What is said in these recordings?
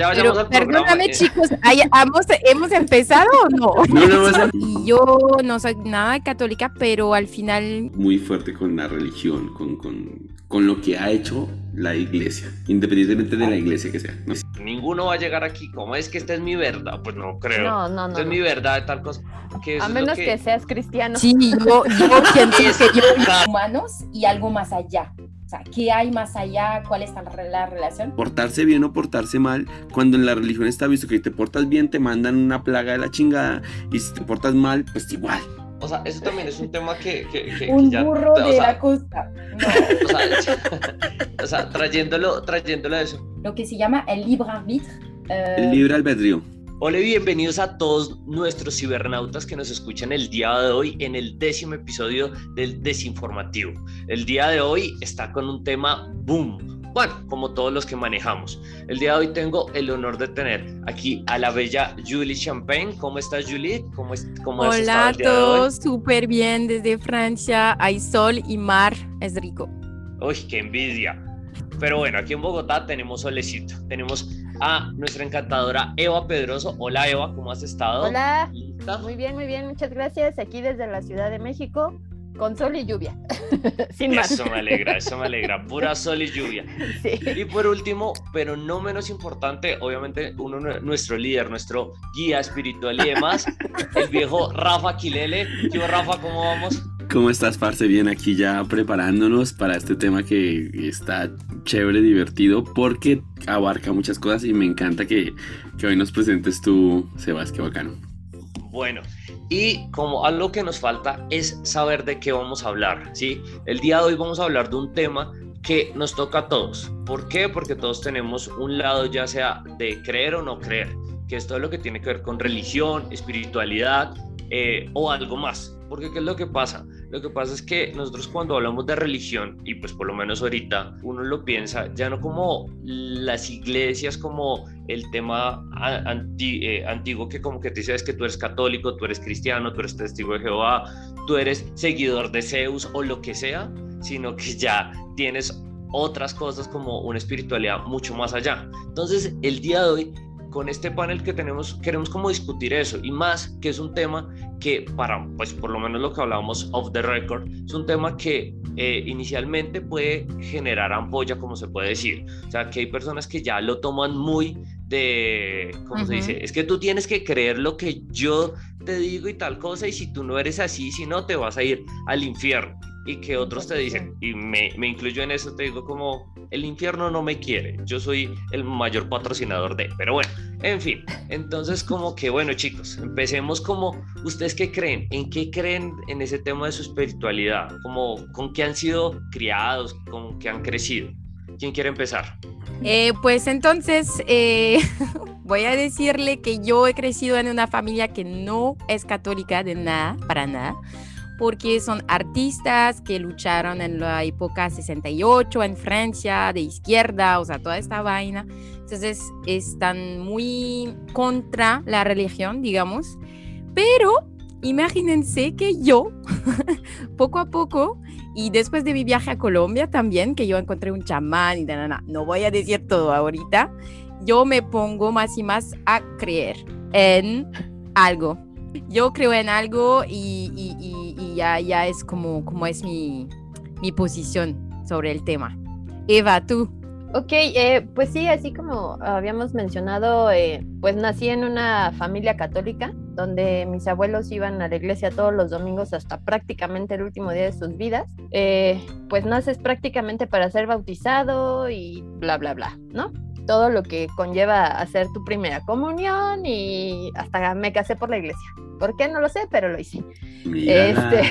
ya vayamos al Perdóname, programa. chicos, ¿hay- ¿hemos, ¿hemos empezado o no? No, no, yo no soy nada católica, pero al final muy fuerte con la religión, con, con, con lo que ha hecho la iglesia, independientemente de la iglesia que sea. ¿no? Ninguno va a llegar aquí. ¿Cómo es que esta es mi verdad? Pues no creo. No, no, no. esta es mi verdad de tal cosa. Que A menos que... seas cristiano. sí, yo, yo pienso que yo humanos y algo más allá. O sea, ¿qué hay más allá? ¿Cuál es la, la relación? Portarse bien o portarse mal, cuando en la religión está visto que si te portas bien te mandan una plaga de la chingada y si te portas mal, pues igual. O sea, eso también es un tema que, que, que- que Un ya- burro o de sea, la costa. No. o sea, o sea, trayéndolo, trayéndolo a eso. Lo que se llama el libre arbitre. eh, El libre albedrío. Hola y bienvenidos a todos nuestros cibernautas que nos escuchan el día de hoy en el décimo episodio del Desinformativo. El día de hoy está con un tema boom. Bueno, como todos los que manejamos. El día de hoy tengo el honor de tener aquí a la bella Julie Champagne. ¿Cómo estás, Julie? ¿Cómo, es, cómo has estado Hola a todos, súper bien desde Francia. Hay sol y mar, es rico. Uy, qué envidia. Pero bueno, aquí en Bogotá tenemos solecito. Tenemos a nuestra encantadora Eva Pedroso. Hola Eva, ¿cómo has estado? Hola. ¿Lista? Muy bien, muy bien. Muchas gracias. Aquí desde la Ciudad de México, con sol y lluvia. Sin más. Eso me alegra, eso me alegra. Pura sol y lluvia. Sí. Y por último, pero no menos importante, obviamente, uno, nuestro líder, nuestro guía espiritual y demás, el viejo Rafa Quilele. Yo, Rafa, ¿cómo vamos? ¿Cómo estás, Parce? Bien, aquí ya preparándonos para este tema que está chévere, divertido, porque abarca muchas cosas y me encanta que, que hoy nos presentes tú, Sebas, qué bacano. Bueno, y como algo que nos falta es saber de qué vamos a hablar, ¿sí? El día de hoy vamos a hablar de un tema que nos toca a todos. ¿Por qué? Porque todos tenemos un lado ya sea de creer o no creer, que es todo lo que tiene que ver con religión, espiritualidad eh, o algo más. Porque ¿qué es lo que pasa? Lo que pasa es que nosotros cuando hablamos de religión, y pues por lo menos ahorita, uno lo piensa ya no como las iglesias, como el tema anti- eh, antiguo que como que te dice que tú eres católico, tú eres cristiano, tú eres testigo de Jehová, tú eres seguidor de Zeus o lo que sea, sino que ya tienes otras cosas como una espiritualidad mucho más allá. Entonces, el día de hoy con este panel que tenemos queremos como discutir eso y más que es un tema que para pues por lo menos lo que hablábamos off the record es un tema que eh, inicialmente puede generar ampolla como se puede decir. O sea que hay personas que ya lo toman muy de cómo se dice es que tú tienes que creer lo que yo te digo y tal cosa y si tú no eres así si no te vas a ir al infierno y que otros te dicen y me, me incluyo en eso te digo como el infierno no me quiere yo soy el mayor patrocinador de pero bueno en fin, entonces como que bueno chicos, empecemos como ustedes qué creen, en qué creen en ese tema de su espiritualidad, como con qué han sido criados, con qué han crecido. ¿Quién quiere empezar? Eh, pues entonces eh, voy a decirle que yo he crecido en una familia que no es católica de nada, para nada, porque son artistas que lucharon en la época 68 en Francia, de izquierda, o sea, toda esta vaina. Entonces están muy contra la religión, digamos. Pero imagínense que yo, poco a poco, y después de mi viaje a Colombia también, que yo encontré un chamán y nada, no voy a decir todo ahorita, yo me pongo más y más a creer en algo. Yo creo en algo y, ya, ya es como, como es mi, mi posición sobre el tema. Eva, tú. Ok, eh, pues sí, así como habíamos mencionado, eh, pues nací en una familia católica donde mis abuelos iban a la iglesia todos los domingos hasta prácticamente el último día de sus vidas. Eh, pues naces prácticamente para ser bautizado y bla, bla, bla, ¿no? Todo lo que conlleva hacer tu primera comunión y hasta me casé por la iglesia. ¿Por qué? No lo sé, pero lo hice. Este,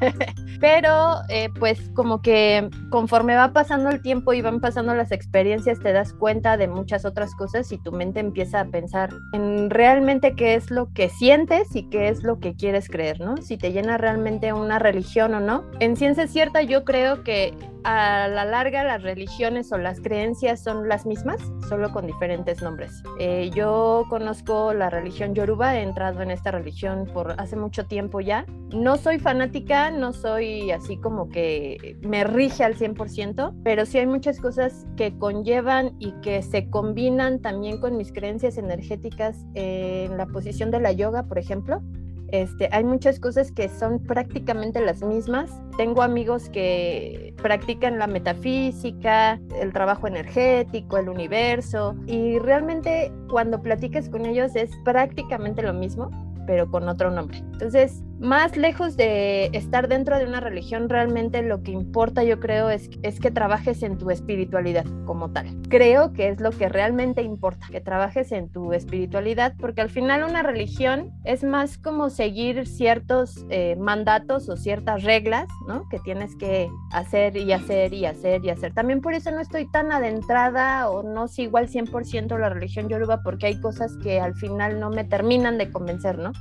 pero eh, pues como que conforme va pasando el tiempo y van pasando las experiencias te das cuenta de muchas otras cosas y tu mente empieza a pensar en realmente qué es lo que sientes y qué es lo que quieres creer, ¿no? Si te llena realmente una religión o no. En ciencia cierta yo creo que a la larga las religiones o las creencias son las mismas, solo con diferentes nombres. Eh, yo conozco la religión yoruba, he entrado en esta religión por hace mucho tiempo ya. No soy fanática, no soy así como que me rige al 100%, pero sí hay muchas cosas que conllevan y que se combinan también con mis creencias energéticas en la posición de la yoga, por ejemplo. Este, hay muchas cosas que son prácticamente las mismas. Tengo amigos que practican la metafísica, el trabajo energético, el universo, y realmente cuando platiques con ellos es prácticamente lo mismo pero con otro nombre. Entonces, más lejos de estar dentro de una religión, realmente lo que importa, yo creo, es, que trabajes en tu espiritualidad como tal. Creo que es lo que realmente importa, que trabajes en tu espiritualidad, porque al final una religión es más como seguir ciertos eh, mandatos o ciertas reglas, ¿no? Que tienes que hacer y hacer y hacer y hacer. También por eso no estoy tan adentrada o no sigo al 100% la religión yoruba, porque hay cosas que al final no me terminan de convencer, ¿no?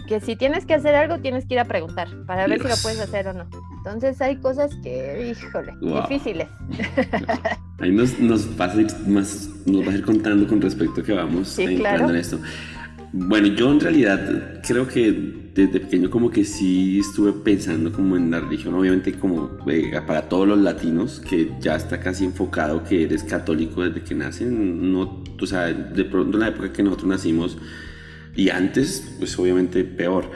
Que si tienes que hacer algo, tienes que ir a preguntar para ver si lo puedes hacer o no. Entonces hay cosas que, híjole, difíciles. Ahí nos, nos, vas a ir más, nos vas a ir contando con respecto a que vamos entrando en esto. Bueno, yo en realidad creo que desde pequeño como que sí estuve pensando como en la religión, obviamente como eh, para todos los latinos, que ya está casi enfocado que eres católico desde que nacen, no, o sea, de pronto en la época que nosotros nacimos, y antes, pues obviamente peor.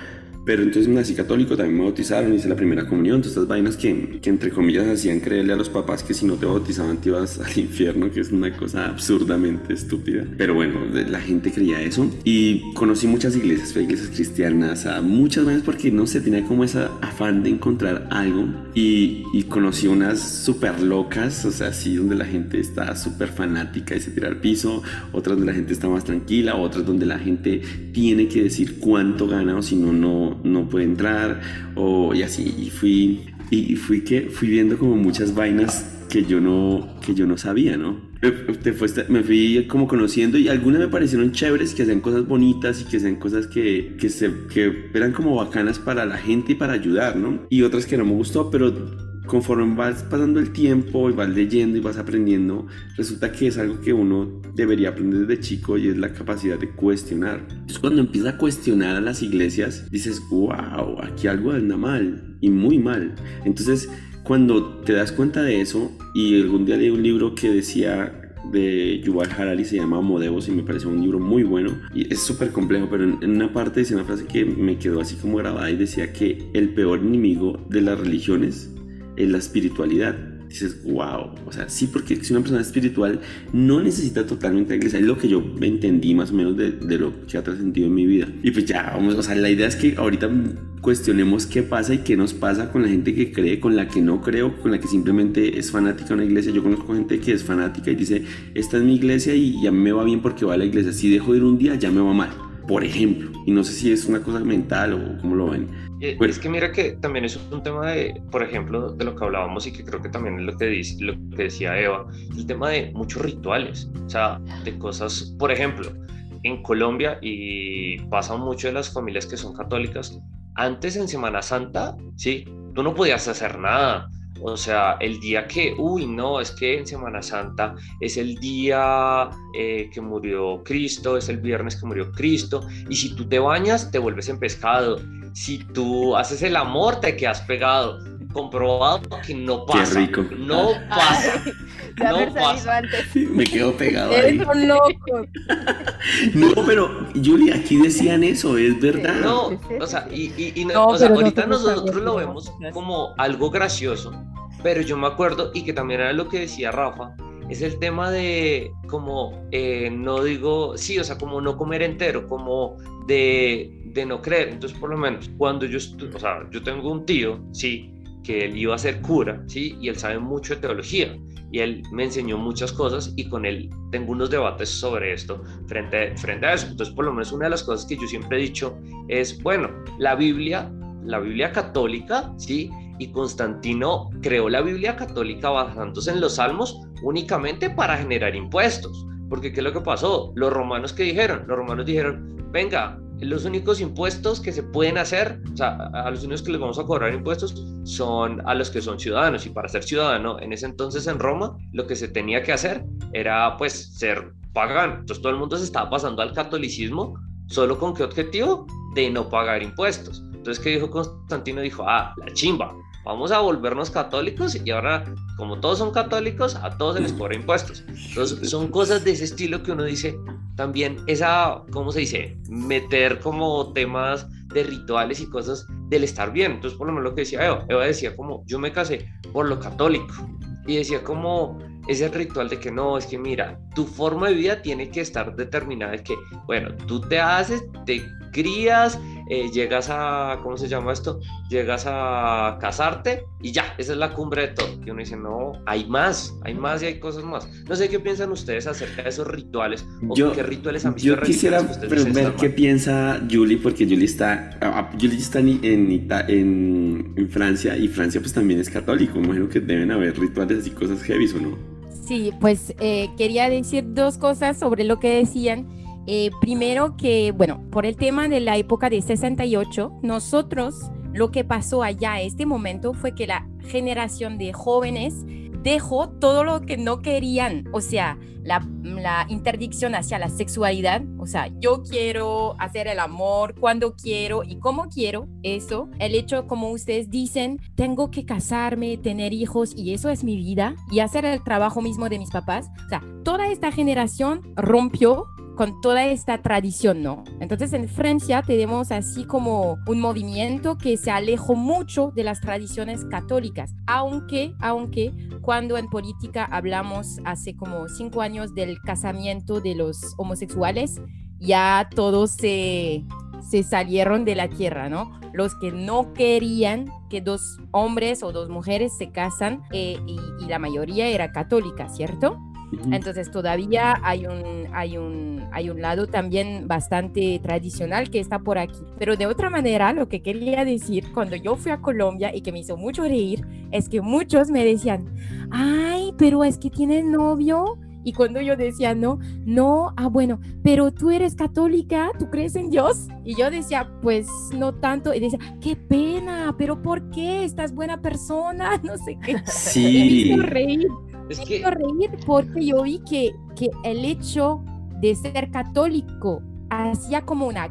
Pero entonces nací católico, también me bautizaron, hice la primera comunión, todas estas vainas que, que, entre comillas hacían creerle a los papás que si no te bautizaban te ibas al infierno, que es una cosa absurdamente estúpida. Pero bueno, la gente creía eso. Y conocí muchas iglesias, iglesias cristianas, a muchas vainas porque no sé, tenía como ese afán de encontrar algo. Y, y conocí unas súper locas, o sea, así donde la gente está súper fanática y se tira al piso, otras donde la gente está más tranquila, otras donde la gente tiene que decir cuánto gana o si no, no no, puede entrar, o, y así, y fui, y fui, que, fui viendo como muchas vainas que yo no, que yo no sabía, ¿no? Me fui como conociendo y algunas me parecieron chéveres, que hacían cosas bonitas y que hacían cosas que, que, se, que eran como bacanas para la gente y para ayudar, ¿no? Y otras que no me gustó, pero conforme vas pasando el tiempo y vas leyendo y vas aprendiendo, resulta que es algo que uno debería aprender desde chico y es la capacidad de cuestionar. Entonces cuando empiezas a cuestionar a las iglesias, dices, wow, aquí algo anda mal y muy mal. Entonces cuando te das cuenta de eso y algún día leí un libro que decía de Yuval Harari se llama Modevos y me pareció un libro muy bueno y es súper complejo pero en, una parte dice una frase que me quedó así como grabada y decía que el peor enemigo de las religiones en la espiritualidad. Dices, wow, o sea, sí, porque si una persona espiritual no necesita totalmente la iglesia, es lo que yo entendí más o menos de, de lo que ha trascendido en mi vida. Y pues ya, vamos, o sea, la idea es que ahorita cuestionemos qué pasa y qué nos pasa con la gente que cree, con la que no creo, con la que simplemente es fanática de una iglesia. Yo conozco gente que es fanática y dice, esta es mi iglesia y ya me va bien porque va a la iglesia. Si dejo de ir un día, ya me va mal, por ejemplo. Y no sé si es una cosa mental o cómo lo ven. Eh, es que mira que también es un tema de, por ejemplo, de lo que hablábamos y que creo que también es lo que, dice, lo que decía Eva, el tema de muchos rituales, o sea, de cosas, por ejemplo, en Colombia y pasa mucho de las familias que son católicas, antes en Semana Santa, sí, tú no podías hacer nada, o sea, el día que, uy, no, es que en Semana Santa es el día eh, que murió Cristo, es el viernes que murió Cristo, y si tú te bañas, te vuelves en pescado. Si tú haces el amor, te quedas pegado. Comprobado que no pasa. Qué rico. No pasa. no pasa. me quedo pegado. Eres un loco. no, pero Julia, aquí decían eso, es verdad. No, o sea, y, y, no, o sea, ahorita nosotros lo vemos como algo gracioso, pero yo me acuerdo, y que también era lo que decía Rafa, es el tema de como, eh, no digo, sí, o sea, como no comer entero, como de, de no creer. Entonces, por lo menos, cuando yo, o sea, yo tengo un tío, sí, que él iba a ser cura, sí, y él sabe mucho de teología y él me enseñó muchas cosas y con él tengo unos debates sobre esto frente, frente a eso. Entonces, por lo menos una de las cosas que yo siempre he dicho es, bueno, la Biblia, la Biblia católica, ¿sí? Y Constantino creó la Biblia católica basándose en los salmos únicamente para generar impuestos. Porque ¿qué es lo que pasó? Los romanos que dijeron, los romanos dijeron, venga, los únicos impuestos que se pueden hacer, o sea, a los únicos que les vamos a cobrar impuestos son a los que son ciudadanos. Y para ser ciudadano, en ese entonces en Roma, lo que se tenía que hacer era pues ser pagano. Entonces todo el mundo se estaba pasando al catolicismo, solo con qué objetivo? De no pagar impuestos. Entonces, ¿qué dijo Constantino? Dijo, ah, la chimba. Vamos a volvernos católicos y ahora, como todos son católicos, a todos se les cobra impuestos. Entonces, son cosas de ese estilo que uno dice, también esa, ¿cómo se dice? Meter como temas de rituales y cosas del estar bien. Entonces, por lo menos lo que decía Eva, Eva decía como, yo me casé por lo católico. Y decía como ese ritual de que no, es que mira, tu forma de vida tiene que estar determinada de que, bueno, tú te haces, te crías, eh, llegas a, ¿cómo se llama esto? Llegas a casarte y ya, esa es la cumbre de todo. Y uno dice, no, hay más, hay más y hay cosas más. No sé qué piensan ustedes acerca de esos rituales o Yo- qué rituales han visto Yo quisiera ver qué mal. piensa Julie, porque Julie está, ah, Julie está en, en, en- en Francia y Francia pues también es católico. Imagino que deben haber rituales así, cosas heavy, ¿o no? Sí, pues eh, quería decir dos cosas sobre lo que decían. Eh, primero que, bueno, por el tema de la época de 68, nosotros lo que pasó allá a este momento fue que la generación de jóvenes dejó todo lo que no querían, o sea, la, la interdicción hacia la sexualidad, o sea, yo quiero hacer el amor cuando quiero y como quiero, eso, el hecho, como ustedes dicen, tengo que casarme, tener hijos y eso es mi vida y hacer el trabajo mismo de mis papás, o sea, toda esta generación rompió con toda esta tradición, ¿no? Entonces en Francia tenemos así como un movimiento que se alejó mucho de las tradiciones católicas, aunque, aunque cuando en política hablamos hace como cinco años del casamiento de los homosexuales, ya todos se, se salieron de la tierra, ¿no? Los que no querían que dos hombres o dos mujeres se casan eh, y, y la mayoría era católica, ¿cierto? Entonces todavía hay un, hay, un, hay un lado también bastante tradicional que está por aquí. Pero de otra manera, lo que quería decir cuando yo fui a Colombia y que me hizo mucho reír, es que muchos me decían, ay, pero es que tienes novio. Y cuando yo decía no, no, ah, bueno, pero tú eres católica, tú crees en Dios. Y yo decía, pues no tanto. Y decía, qué pena, pero ¿por qué? Estás buena persona, no sé qué. Sí. Me hizo reír Es me que, hizo reír porque yo vi que, que el hecho de ser católico hacía como una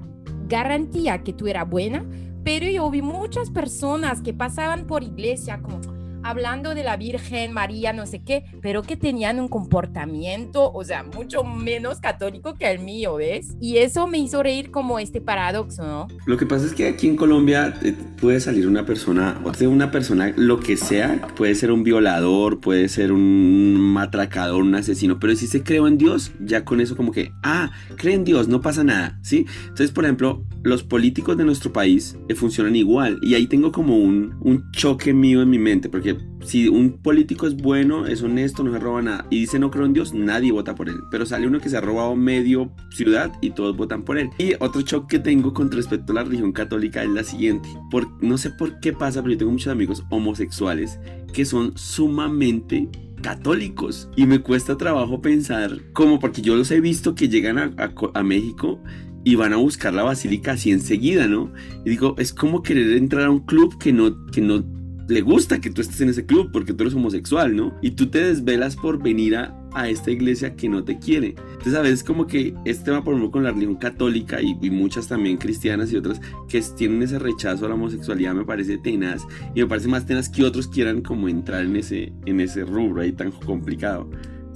garantía que tú eras buena, pero yo vi muchas personas que pasaban por iglesia como hablando de la Virgen María, no sé qué, pero que tenían un comportamiento, o sea, mucho menos católico que el mío, ¿ves? Y eso me hizo reír como este paradoxo, ¿no? Lo que pasa es que aquí en Colombia eh, puede salir una persona, o sea, una persona, lo que sea, puede ser un violador, puede ser un matracador, un asesino, pero si se creó en Dios, ya con eso como que, ah, cree en Dios, no pasa nada, ¿sí? Entonces, por ejemplo, los políticos de nuestro país eh, funcionan igual, y ahí tengo como un, un choque mío en mi mente, porque si un político es bueno, es honesto, no se roba nada, y dice no creo en Dios, nadie vota por él, pero sale uno que se ha robado medio ciudad y todos votan por él. Y otro choque que tengo con respecto a la religión católica es la siguiente, por, no sé por qué pasa, pero yo tengo muchos amigos homosexuales que son sumamente católicos y me cuesta trabajo pensar como porque yo los he visto que llegan a, a a México y van a buscar la basílica así enseguida, ¿no? Y digo, es como querer entrar a un club que no, que no le gusta que tú estés en ese club porque tú eres homosexual, ¿no? Y tú te desvelas por venir a, a esta iglesia que no te quiere. Entonces a veces como que este tema, por ejemplo, con la religión católica y, y muchas también cristianas y otras que tienen ese rechazo a la homosexualidad me parece tenaz y me parece más tenaz que otros quieran como entrar en ese, en ese rubro ahí tan complicado.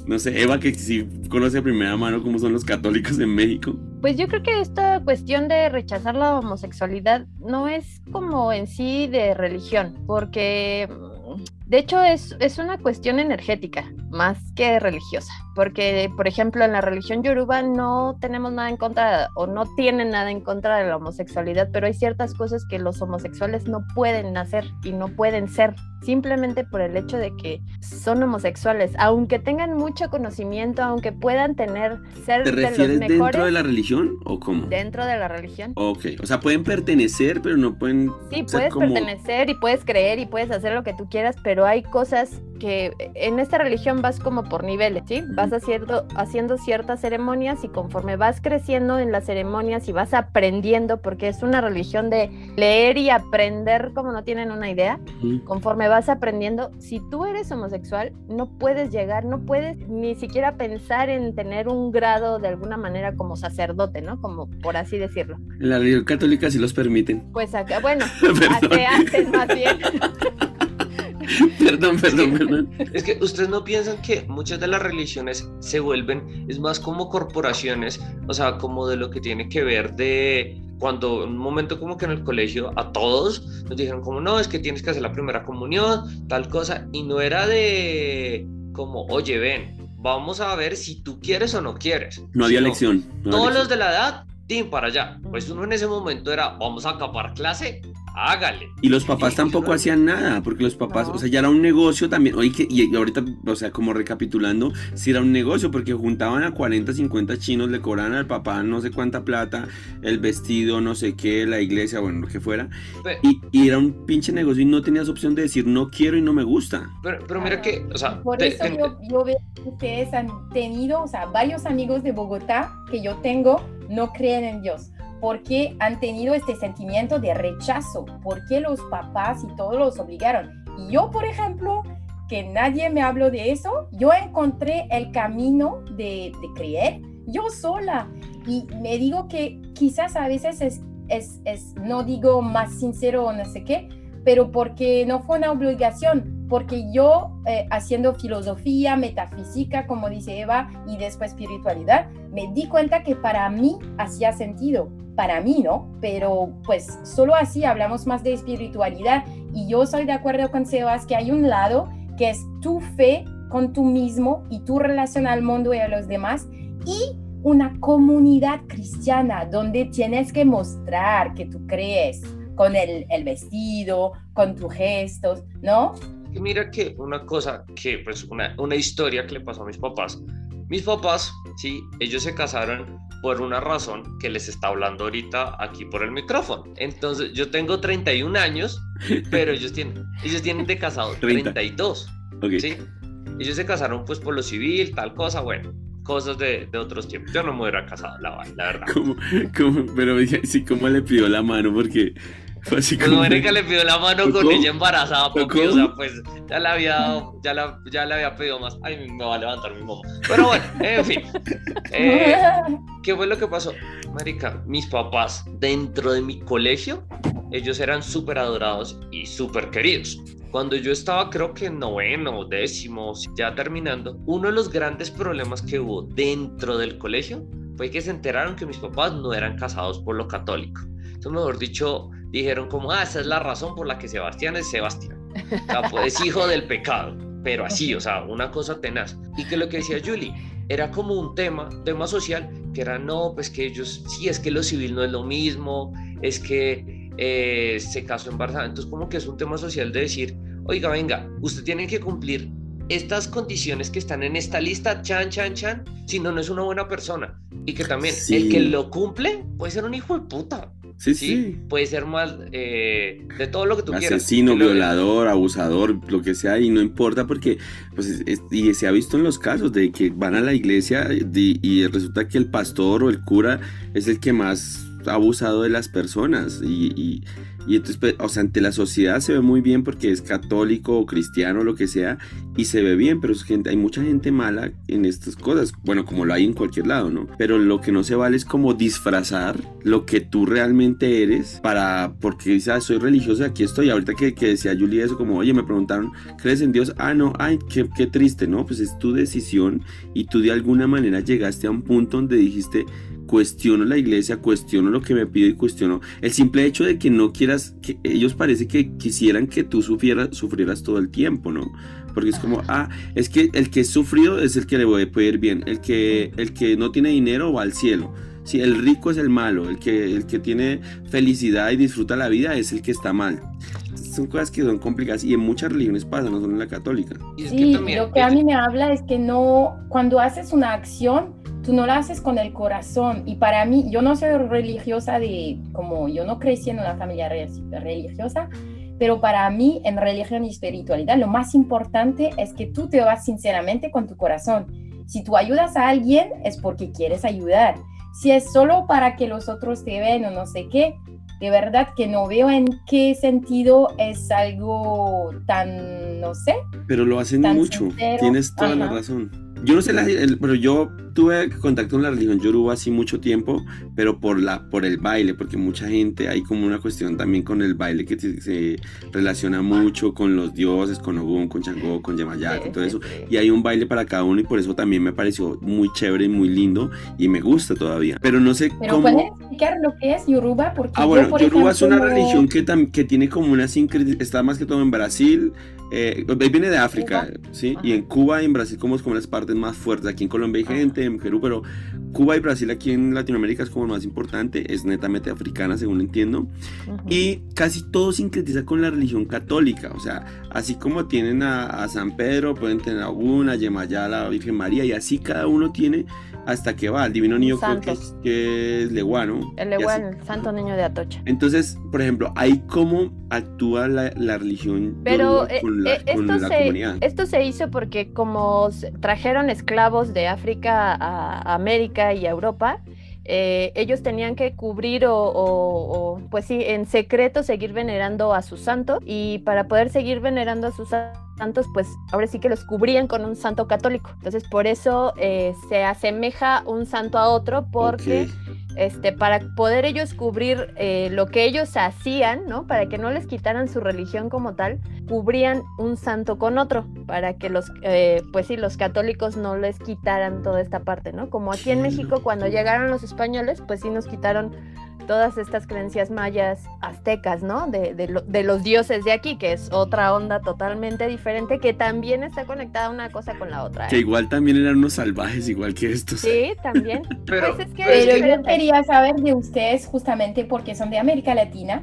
No sé, Eva, que si conoce de primera mano cómo son los católicos en México. Pues yo creo que esta cuestión de rechazar la homosexualidad no es como en sí de religión, porque de hecho es, es una cuestión energética más que religiosa, porque por ejemplo en la religión yoruba no tenemos nada en contra o no tienen nada en contra de la homosexualidad, pero hay ciertas cosas que los homosexuales no pueden hacer y no pueden ser simplemente por el hecho de que son homosexuales, aunque tengan mucho conocimiento, aunque puedan tener ser ¿Te de los refieres mejores dentro de la religión o cómo? dentro de la religión. Ok, o sea, pueden pertenecer, pero no pueden Sí, puedes como... pertenecer y puedes creer y puedes hacer lo que tú quieras, pero hay cosas que en esta religión vas como por niveles, ¿sí? Vas haciendo, haciendo ciertas ceremonias y conforme vas creciendo en las ceremonias y vas aprendiendo, porque es una religión de leer y aprender como no tienen una idea, conforme vas aprendiendo, si tú eres homosexual, no puedes llegar, no puedes ni siquiera pensar en tener un grado de alguna manera como sacerdote, ¿no? Como por así decirlo. En la religión católica sí los permiten. Pues acá, bueno, hace antes más bien. perdón, perdón, perdón. Es que ustedes no piensan que muchas de las religiones se vuelven, es más como corporaciones, o sea, como de lo que tiene que ver de cuando un momento como que en el colegio a todos nos dijeron como no, es que tienes que hacer la primera comunión, tal cosa, y no era de como, oye, ven, vamos a ver si tú quieres o no quieres. No había Sino, lección. no había Todos los de la edad, tin para allá. Pues uno en ese momento era, vamos a acapar clase, hágale. Y los papás Y- tampoco hacían nada, porque los papás, No. o sea, ya era un negocio también. Oye, que, y ahorita, o sea, como recapitulando, sí era un negocio, porque juntaban a 40, 50 chinos, le cobraban al papá no sé cuánta plata, el vestido, no sé qué, la iglesia, bueno, lo que fuera. Y, y era un pinche negocio y no tenías opción de decir no quiero y no me gusta. Pero, pero mira que, o sea, Por te- eso te- yo, yo veo que ustedes han tenido, o sea, varios amigos de Bogotá que yo tengo no creen en Dios porque han tenido este sentimiento de rechazo, porque los papás y todos los obligaron. Y yo, por ejemplo, que nadie me habló de eso, yo encontré el camino de, de creer yo sola. Y me digo que quizás a veces es, no digo más sincero o no sé qué, pero porque no fue una obligación, porque yo eh, haciendo filosofía, metafísica, como dice Eva, y después espiritualidad, me di cuenta que para mí hacía sentido, para mí, ¿no? Pero pues solo así hablamos más de espiritualidad y yo soy de acuerdo con Sebas que hay un lado que es tu fe con tú mismo y tu relación al mundo y a los demás y una comunidad cristiana donde tienes que mostrar que tú crees con el, el vestido, con tus gestos, ¿no? mira que una cosa que, pues, una, una historia que le pasó a mis papás. Mis papás, sí, ellos se casaron por una razón que les está hablando ahorita aquí por el micrófono. Entonces, yo tengo 31 años, pero ellos tienen, ellos tienen de casado 30. 32, Ok. ¿sí? Ellos se casaron pues por lo civil, tal cosa, bueno, cosas de, de otros tiempos. Yo no me hubiera casado, la, la verdad. ¿Cómo, cómo, pero sí, ¿cómo le pidió la mano? Porque así Pues como... marica le pidió la mano con ¿Tocó? ella embarazada, ¿Tocó? o sea, pues ya le había dado- ya la, ya le había pedido más. Ay, me va a levantar mi mamá. Pero bueno, en fin. Eh, ¿Qué fue lo que pasó? Marica, mis papás dentro de mi colegio, ellos eran súper adorados y súper queridos. Cuando yo estaba, creo que en noveno, décimo, ya terminando, uno de los grandes problemas que hubo dentro del colegio fue que se enteraron que mis papás no eran casados por lo católico. Entonces, mejor dicho, dijeron como, ah, esa es la razón por la que Sebastián es Sebastián. O sea, pues, es hijo del pecado, pero así, o sea, una cosa tenaz. Y que lo que decía Julie, era como un tema, tema social, que era, no, pues que ellos, sí, es que lo civil no es lo mismo, es que eh, se casó embarazada. Entonces, como que es un tema social de decir, oiga, venga, usted tiene que cumplir estas condiciones que están en esta lista, chan, chan, chan, si no, no es una buena persona. Y que también Sí. el que lo cumple puede ser un hijo de puta. Sí, Sí, sí. puede ser más eh, de todo lo que tú quieras. Asesino, Que lo- violador, abusador, lo que sea, y no importa porque, pues, es- es- y se ha visto en los casos de que van a la iglesia y, y resulta que el pastor o el cura es el que más abusado de las personas y, y- y entonces, pues, o sea, ante la sociedad se ve muy bien porque es católico o cristiano o lo que sea y se ve bien, pero es gente, hay mucha gente mala en estas cosas, bueno, como lo hay en cualquier lado, ¿no? Pero lo que no se vale es como disfrazar lo que tú realmente eres para, porque dices, ah, soy religiosa, aquí estoy, ahorita que, que decía Julia eso, como, oye, me preguntaron, ¿crees en Dios? Ah, no, ay, qué, qué triste, ¿no? Pues es tu decisión y tú de alguna manera llegaste a un punto donde dijiste, cuestiono la iglesia, cuestiono lo que me pide y cuestiono el simple hecho de que no quieras, que ellos parece que quisieran que tú sufrieras, sufrieras todo el tiempo, ¿no? Porque es como, ah, es que el que es sufrido es el que le puede ir bien, el que, el que no tiene dinero va al cielo. Sí, el rico es el malo, el que, el que tiene felicidad y disfruta la vida es el que está mal. Son cosas que son complicadas y en muchas religiones pasa, no solo en la católica. Y es que Sí, también- lo que a mí me habla es que no, cuando haces una acción, tú no la haces con el corazón. Y para mí, yo no soy religiosa de, como yo no crecí en una familia re- religiosa, pero para mí en religión y espiritualidad lo más importante es que tú te vas sinceramente con tu corazón. Si tú ayudas a alguien es porque quieres ayudar. Si es solo para que los otros te vean o no sé qué, de verdad que no veo en qué sentido es algo tan, no sé, Pero lo hacen mucho, sincero, tienes toda la ajá. razón. Yo no sé, la, el- pero yo tuve contacto con la religión yoruba hace mucho tiempo, pero por, la, por el baile, porque mucha gente, hay como una cuestión también con el baile que se, relaciona mucho con los dioses, con Ogun, con Changó, con Yemayat y todo eso. Y hay un baile para cada uno y por eso también me pareció muy chévere y muy lindo y me gusta todavía. Pero no sé pero ¿puedes explicar lo que es Yoruba? Porque ah, bueno, Yoruba es una religión que, que tiene como una sincreticidad, está más que todo en Brasil, eh, viene de África, ¿sí? Y en Cuba y en Brasil como es como las partes más fuertes. Aquí en Colombia hay gente, en Perú, pero Cuba y Brasil aquí en Latinoamérica es como lo más importante, es netamente africana según entiendo. Y casi todo sincretiza con la religión católica, o sea, así como tienen a, San Pedro, pueden tener a Ogún, a Yemayá, a la Virgen María, y así cada uno tiene hasta que va, el divino niño que es, que es Leguano. El Leguano, el santo niño de Atocha. Entonces, por ejemplo, ahí cómo actúa la, religión Pero eh, con la, eh, esto, se, comunidad. esto se hizo porque como trajeron esclavos de África a América y a Europa, eh, ellos tenían que cubrir o, pues sí, en secreto seguir venerando a su santo y para poder seguir venerando a sus santos, pues ahora sí que los cubrían con un santo católico. Entonces por eso eh, se asemeja un santo a otro porque este, para poder ellos cubrir eh, lo que ellos hacían, ¿no? Para que no les quitaran su religión como tal, cubrían un santo con otro, para que los, eh, pues sí, los católicos no les quitaran toda esta parte, ¿no? Como aquí en México cuando llegaron los españoles, pues sí nos quitaron todas estas creencias mayas aztecas, ¿no? De, de, los dioses de aquí, que es otra onda totalmente diferente, que también está conectada una cosa con la otra. Que ¿eh? igual también eran unos salvajes, igual que estos. Sí, también. pero, pues es que pero yo quería saber de ustedes, justamente porque son de América Latina,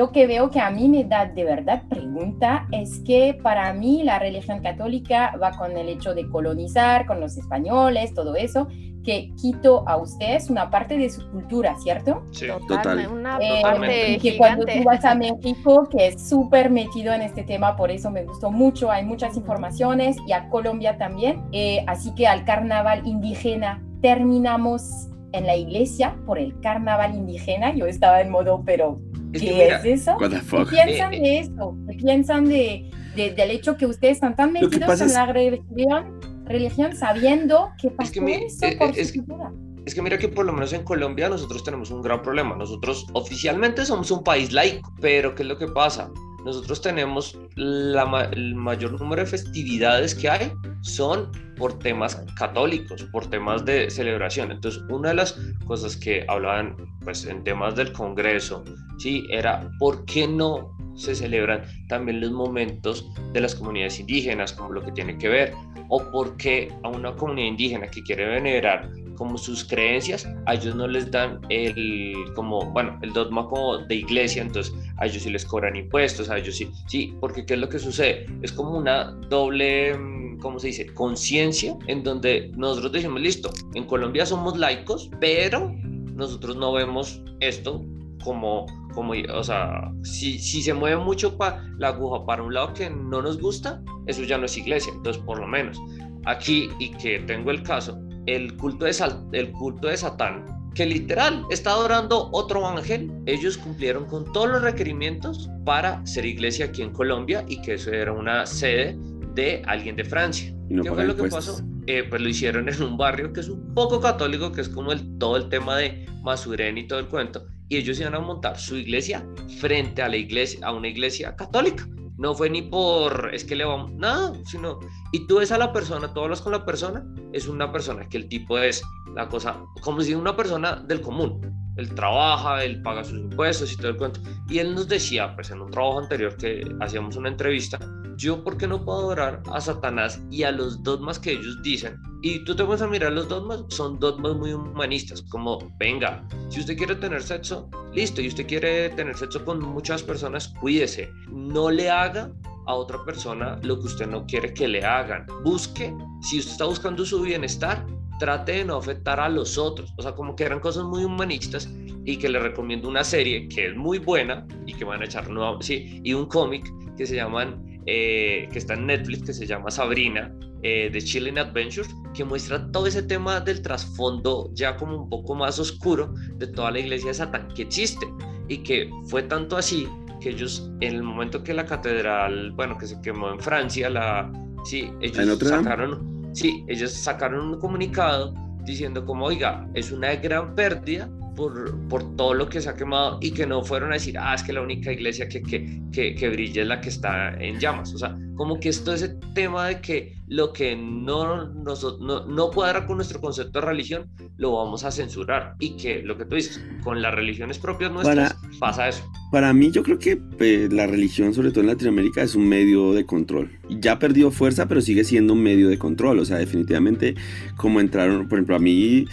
lo que veo que a mí me da de verdad pregunta es que para mí la religión católica va con el hecho de colonizar, con los españoles, todo eso, que quito a ustedes una parte de su cultura, ¿cierto? Sí, total. Una eh, parte que cuando tú vas a México, que es súper metido en este tema, por eso me gustó mucho, hay muchas informaciones, y a Colombia también. Eh, así que al carnaval indígena terminamos en la iglesia por el carnaval indígena. Yo estaba en modo, pero ¿qué es eso? ¿Qué piensan de eso? ¿Qué piensan de, del hecho que ustedes están tan metidos en la religión, religión sabiendo que pasó es que eso por es, su cultura? Es que mira que por lo menos en Colombia nosotros tenemos un gran problema. Nosotros oficialmente somos un país laico, pero ¿qué es lo que pasa? Nosotros tenemos el mayor número de festividades que hay son por temas católicos, por temas de celebración. Entonces, una de las cosas que hablaban pues, en temas del Congreso, ¿sí? era por qué no se celebran también los momentos de las comunidades indígenas, como lo que tiene que ver, o por qué a una comunidad indígena que quiere venerar como sus creencias, a ellos no les dan el, como, bueno, el dogma como de iglesia, entonces a ellos sí les cobran impuestos, a ellos sí, sí, porque ¿qué es lo que sucede? Es como una doble, mm, ¿cómo se dice? Conciencia en donde nosotros decimos, listo, en Colombia somos laicos, pero nosotros no vemos esto como, como o sea, si, si se mueve mucho pa, la aguja para un lado que no nos gusta, eso ya no es iglesia, entonces por lo menos aquí, y que tengo el caso, el culto de, el culto de Satán, que literal está adorando otro ángel. Ellos cumplieron con todos los requerimientos para ser iglesia aquí en Colombia y que eso era una sede de alguien de Francia. ¿Qué fue lo que pasó? Eh, pues lo hicieron en un barrio que es un poco católico, que es como el, todo el tema de Masurén y todo el cuento. Y ellos iban a montar su iglesia frente a la iglesia, a una iglesia católica no fue ni por, es que le vamos, nada, sino, y tú ves a la persona, tú hablas con la persona, es una persona que el tipo es la cosa, como si una persona del común, él trabaja, él paga sus impuestos y todo el cuento. Y él nos decía, pues en un trabajo anterior que hacíamos una entrevista, yo por qué no puedo adorar a Satanás y a los dogmas que ellos dicen. Y tú te vas a mirar los dogmas, son dogmas muy humanistas, como, venga, si usted quiere tener sexo, listo, y usted quiere tener sexo con muchas personas, cuídese, no le haga a otra persona lo que usted no quiere que le hagan. Busque, si usted está buscando su bienestar, trate de no afectar a los otros. O sea, como que eran cosas muy humanistas y que le recomiendo una serie que es muy buena y que van a echar nueva, sí, y un cómic que se llaman, eh, que está en Netflix, que se llama Sabrina, eh, de Chilling Adventures, que muestra todo ese tema del trasfondo ya como un poco más oscuro de toda la iglesia de Satán que existe y que fue tanto así que ellos en el momento que la catedral, bueno, que se quemó en Francia, la, sí, ellos sacaron Sí, ellos sacaron un comunicado diciendo como, oiga, es una gran pérdida por, por, todo lo que se ha quemado y que no fueron a decir, ah, es que la única iglesia que, que, que, que brilla es la que está en llamas. O sea, como que esto ese tema de que lo que no, nos, no, no, cuadra con nuestro concepto de religión, lo vamos a censurar. Y que lo que tú dices, con las religiones propias nuestras para, pasa eso. Para mí yo creo que pues, la religión, sobre todo en Latinoamérica, es un medio de control. Ya perdió fuerza, pero sigue siendo un medio de control. O sea, definitivamente como entraron, por ejemplo, a mí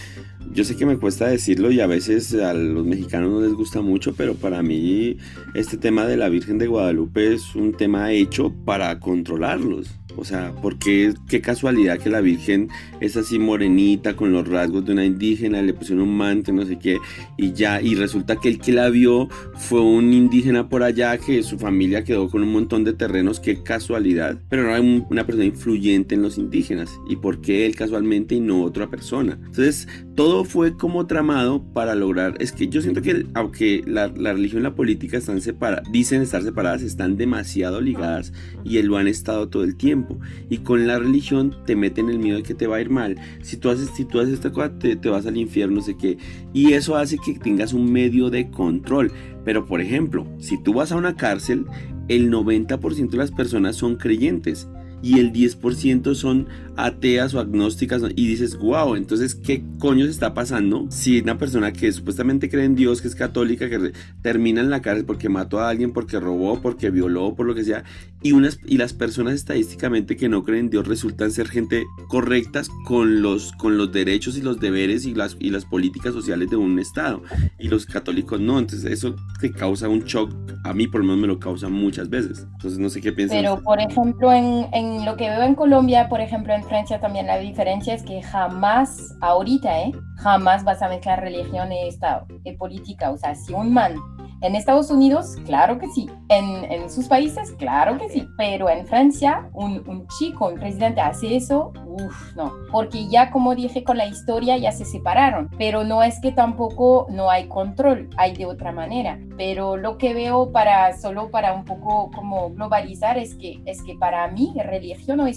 yo sé que me cuesta decirlo y a veces a los mexicanos no les gusta mucho, pero para mí este tema de la Virgen de Guadalupe es un tema hecho para controlarlos. O sea, porque qué casualidad que la Virgen es así morenita con los rasgos de una indígena, le pusieron un manto, no sé qué, y ya, y resulta que el que la vio fue un indígena por allá que su familia quedó con un montón de terrenos, qué casualidad, pero no hay una persona influyente en los indígenas, y por qué él casualmente y no otra persona. Entonces, todo fue como tramado para lograr, es que yo siento que aunque la, la religión y la política están separadas, dicen estar separadas, están demasiado ligadas y lo han estado todo el tiempo. Y con la religión te meten el miedo de que te va a ir mal. Si tú haces, si tú haces esta cosa, te, te vas al infierno, no sé qué. Y eso hace que tengas un medio de control. Pero por ejemplo, si tú vas a una cárcel, el 90% de las personas son creyentes y el 10% son ateas o agnósticas y dices, wow, entonces, ¿qué coño se está pasando si una persona que supuestamente cree en Dios, que es católica, que termina en la cárcel porque mató a alguien, porque robó, porque violó, por lo que sea, y, unas, y las personas estadísticamente que no creen en Dios resultan ser gente correctas con los, con los derechos y los deberes y las, y las políticas sociales de un Estado, y los católicos no, entonces eso te causa un shock, a mí por lo menos me lo causa muchas veces, entonces no sé qué piensas. Pero, por ejemplo, en, en lo que veo en Colombia, por ejemplo, en Francia también la diferencia es que jamás, ahorita, ¿eh? jamás vas a mezclar religión y Estado, y política. O sea, si un man en Estados Unidos, claro que sí. En, en, sus países, claro que sí. Pero en Francia, un, un chico, un presidente hace eso, uff, no. Porque ya, como dije, con la historia ya se separaron. Pero no es que tampoco no hay control, hay de otra manera. Pero lo que veo para, solo para un poco como globalizar, es que, es que para mí, religión o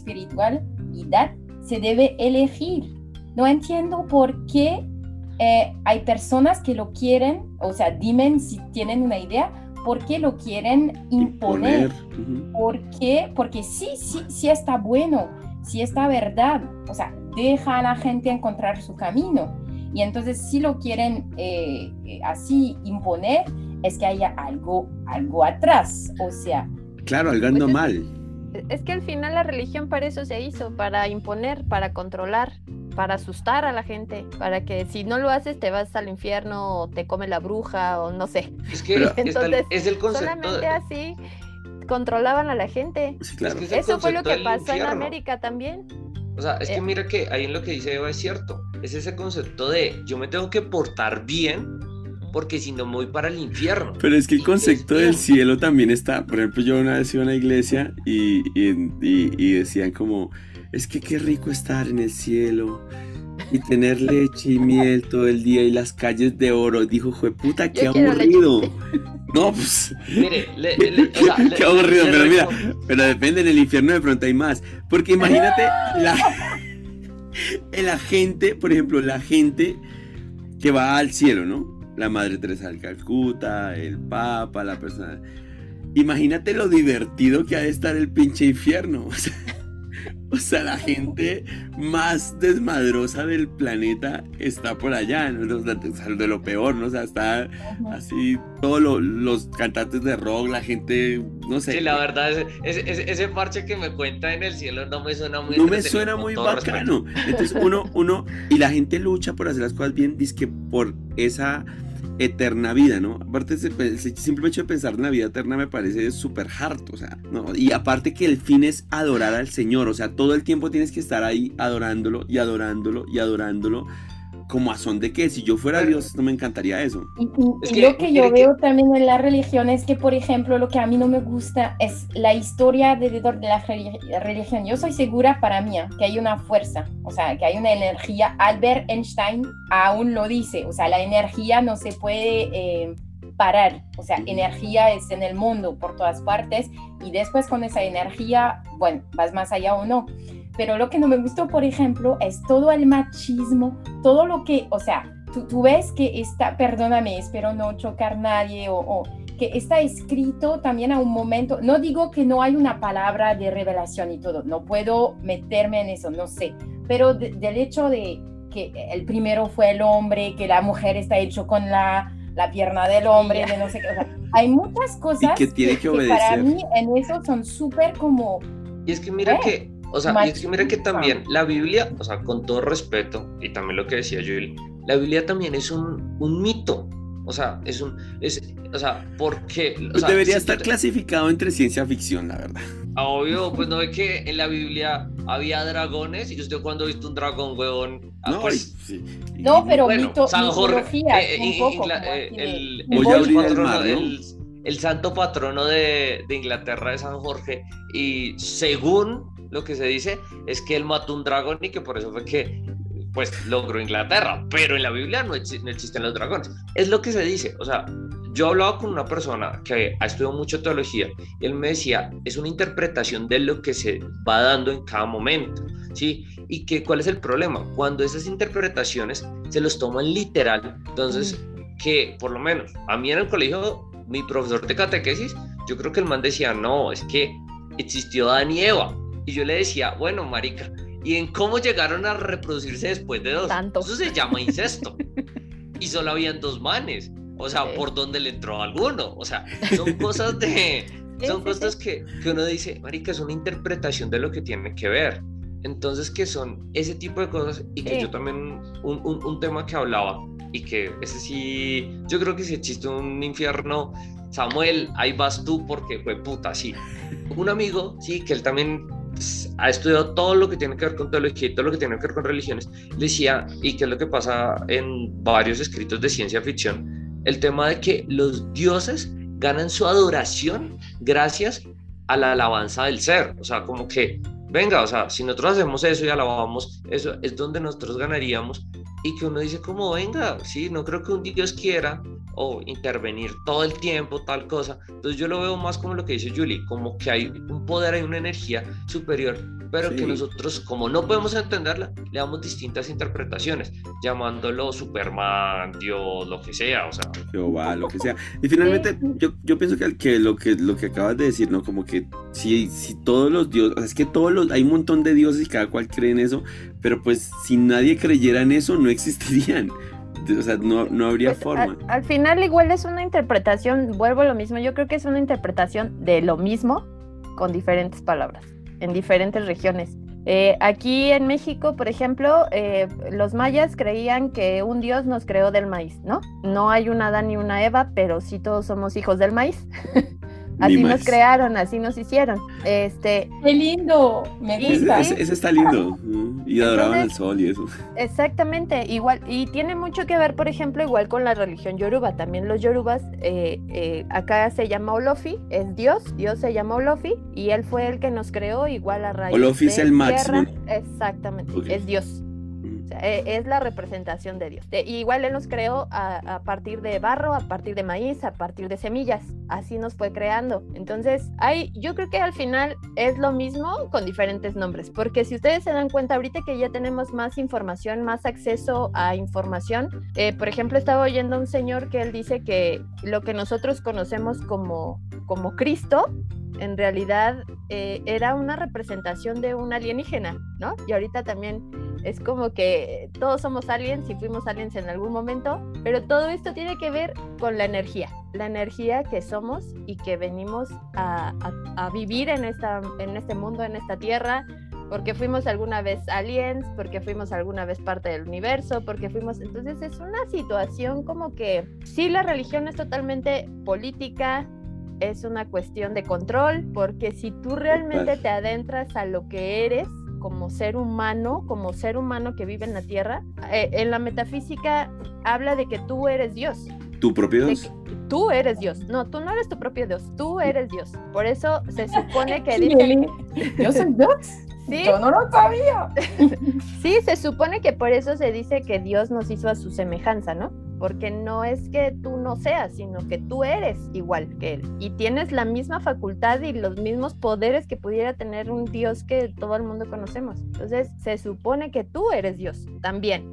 se debe elegir. No entiendo por qué eh, hay personas que lo quieren, o sea, dime si tienen una idea, ¿por qué lo quieren imponer? ¿Por qué? Porque sí, sí, sí está bueno, sí está verdad, o sea, deja a la gente encontrar su camino. Y entonces si lo quieren eh, eh, así imponer, es que haya algo, algo atrás, o sea... Claro, algo anda mal. Es que al final la religión para eso se hizo, para imponer, para controlar para asustar a la gente, para que si no lo haces te vas al infierno o te come la bruja o no sé. Es que Entonces, es el concepto solamente así controlaban a la gente. Eso fue lo que pasó en América también. O sea, es que eh, mira que ahí en lo que dice Eva es cierto. Es ese concepto de yo me tengo que portar bien porque si no me voy para el infierno. Pero es que el concepto del cielo también está. Por ejemplo, yo una vez iba a una iglesia y, y, y decían como es que qué rico estar en el cielo y tener leche y miel todo el día y las calles de oro. Dijo, jue puta, qué aburrido. No, pues. Mire, qué aburrido, pero mira, pero depende, en el infierno de pronto hay más. Porque imagínate la, la gente, por ejemplo, la gente que va al cielo, ¿no? La Madre Teresa del Calcuta, el Papa, la persona. Imagínate lo divertido que ha de estar el pinche infierno. O sea, o sea, la gente más desmadrosa del planeta está por allá, ¿no? de lo peor, ¿no? O sea, está así, todos los cantantes de rock, la gente, no sé. Sí, la verdad, ese, ese, parche que me cuenta en el cielo no me suena muy No me suena muy bacano. Entonces, uno, uno, y la gente lucha por hacer las cosas bien, dice que por esa eterna vida, ¿no? Aparte, el simple hecho de pensar en la vida eterna me parece súper harto, o sea, ¿no? Y aparte que el fin es adorar al Señor, o sea, todo el tiempo tienes que estar ahí adorándolo y adorándolo y adorándolo como a son de que si yo fuera Dios no me encantaría eso. Y, lo que yo veo también en la religión es que, por ejemplo, lo que a mí no me gusta es la historia alrededor de la religión. Yo soy segura para mí que hay una fuerza, o sea, que hay una energía. Albert Einstein aún lo dice, o sea, la energía no se puede... Eh, parar, o sea, energía es en el mundo por todas partes y después con esa energía, bueno, vas más allá o no, Pero lo que no me gustó, por ejemplo, es todo el machismo, todo lo que, o sea, tú, tú ves que está, perdóname, espero no chocar nadie o, o que está escrito también a un momento, no digo que no hay una palabra de revelación y todo, no puedo meterme en eso, no sé, pero de- del hecho de que el primero fue el hombre, que la mujer está hecho con la, la pierna del hombre, de no sé qué, o sea, hay muchas cosas que tiene que para obedecer. mí en eso son súper como, Y es que mira Eh, que, o sea, y es que mira que también la Biblia, o sea, con todo respeto, y también lo que decía Julie, la Biblia también es un, un mito. O sea, es un, es, o sea, porque... O Pues sea, debería si estar te- clasificado entre ciencia ficción, la verdad. Obvio, pues no ve que en la Biblia había dragones y usted cuando ha visto un dragón, huevón, ah, No, pues, sí. No, pero bueno, mito- San Jorge, el santo patrono de, de Inglaterra es San Jorge y según lo que se dice es que él mató un dragón y que por eso fue que pues logró Inglaterra, pero en la Biblia no, exi- no existen los dragones. Es lo que se dice, o sea, yo hablaba con una persona que ha estudiado mucho teología y él me decía, es una interpretación de lo que se va dando en cada momento, ¿sí? Y que cuál es el problema, cuando esas interpretaciones se los toman literal, entonces que por lo menos a mí en el colegio, mi profesor de catequesis, yo creo que el man decía, no, es que existió Adán y Eva. Y yo le decía, bueno, marica, ¿y en cómo llegaron a reproducirse después de dos? Tanto. Eso se llama incesto. y solo habían dos manes. O sea, Sí. ¿por dónde le entró alguno? O sea, son cosas de... Son cosas que, que uno dice, marica, es una interpretación de lo que tiene que ver. Entonces, que son ese tipo de cosas y que Sí. yo también, un, un, un tema que hablaba y que ese sí, yo creo que si existe un infierno, Samuel, ahí vas tú porque fue puta, sí. Un amigo, sí, que él también ha estudiado todo lo que tiene que ver con teología y todo lo que tiene que ver con religiones, decía, y que es lo que pasa en varios escritos de ciencia ficción, el tema de que los dioses ganan su adoración gracias a la alabanza del ser. O sea, como que, venga, o sea, si nosotros hacemos eso y alabamos, eso es donde nosotros ganaríamos. Y que uno dice como, venga, sí, no creo que un Dios quiera o intervenir todo el tiempo, tal cosa. Entonces yo lo veo más como lo que dice Julie, como que hay un poder, hay una energía superior, pero que Sí. nosotros, como no podemos entenderla, le damos distintas interpretaciones, llamándolo Superman, Dios, lo que sea, o sea, Jehová, lo que sea. Y finalmente, yo, yo pienso que, que lo que lo que acabas de decir, ¿no? Como que si, si todos los dioses, o sea, es que todos los, hay un montón de dioses y cada cual cree en eso, pero pues si nadie creyera en eso, no existirían. O sea, no, no habría Pues, forma. al, al final igual es una interpretación, vuelvo a lo mismo, yo creo que es una interpretación de lo mismo con diferentes palabras, en diferentes regiones. Eh, aquí en México, por ejemplo, eh, los mayas creían que un dios nos creó del maíz, ¿no? No hay un Adán ni una Eva, pero sí todos somos hijos del maíz. así Ni nos más. crearon, así nos hicieron. Este, qué lindo, me gusta. ese- ese está lindo. ¿no? Y adoraban al sol y eso. Exactamente, igual, y tiene mucho que ver, por ejemplo, igual con la religión yoruba. También los yorubas, eh, eh, acá se llama Olofi, es Dios, Dios se llama Olofi, y él fue el que nos creó igual a raíz Olofi es de el máximo. tierra. Exactamente, es Dios. E- es la representación de Dios. Y igual Él nos creó a, a partir de barro, a partir de maíz, a partir de semillas. Así nos fue creando. Entonces, hay, yo creo que al final es lo mismo con diferentes nombres. Porque si ustedes se dan cuenta, ahorita que ya tenemos más información, más acceso a información, eh, por ejemplo, estaba oyendo a un señor que él dice que lo que nosotros conocemos como, como Cristo, en realidad eh, era una representación de un alienígena, ¿no? Y ahorita también es como que todos somos aliens y fuimos aliens en algún momento, pero todo esto tiene que ver con la energía, la energía que somos y que venimos a, a- a vivir en, esta, en este mundo, en esta tierra, porque fuimos alguna vez aliens, porque fuimos alguna vez parte del universo, porque fuimos... Entonces es una situación como que sí, la religión es totalmente política, es una cuestión de control, porque si tú realmente te adentras a lo que eres como ser humano, como ser humano que vive en la tierra, eh, en la metafísica habla de que tú eres Dios, ¿Tu propio Dios? tú eres Dios. No, tú no eres tu propio Dios, tú eres Dios. Por eso se supone que dicen, Yo soy Dios. sí, Yo no lo sabía. sí, se supone que por eso se dice que Dios nos hizo a su semejanza, ¿no? Porque no es que tú no seas, sino que tú eres igual que Él y tienes la misma facultad y los mismos poderes que pudiera tener un Dios que todo el mundo conocemos. Entonces, se supone que tú eres Dios también.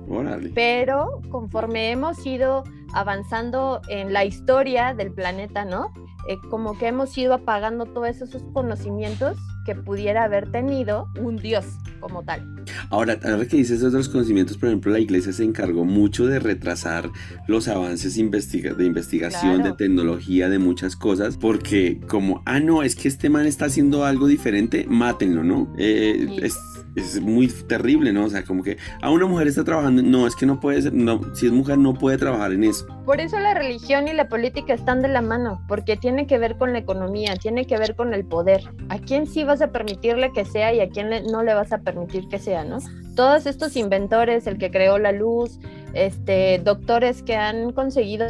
Pero conforme hemos ido avanzando en la historia del planeta, ¿no? Eh, como que hemos ido apagando todos esos conocimientos que pudiera haber tenido un Dios como tal. Ahora, ahora que dices otros conocimientos, por ejemplo, la iglesia se encargó mucho de retrasar los avances de investigación, de tecnología, de muchas cosas, porque como, ah, no, es que este man está haciendo algo diferente, mátenlo, ¿no? Eh, es, es muy terrible, ¿no? O sea, como que a una mujer está trabajando, no, es que no puede ser, no, si es mujer no puede trabajar en eso. Por eso la religión y la política están de la mano, porque tiene que ver con la economía, tiene que ver con el poder. ¿A quién sí vas a permitirle que sea y a quién no le vas a permitir que sea, no? Todos estos inventores, el que creó la luz, este, doctores que han conseguido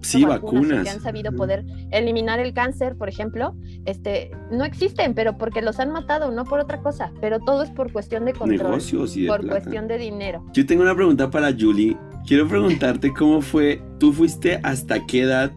sí, vacunas, que han sabido poder eliminar el cáncer, por ejemplo, este, no existen, pero porque los han matado, no por otra cosa, pero todo es por cuestión de control, Negocios y por cuestión de dinero. Yo tengo una pregunta para Julie. Quiero preguntarte cómo fue, tú fuiste hasta qué edad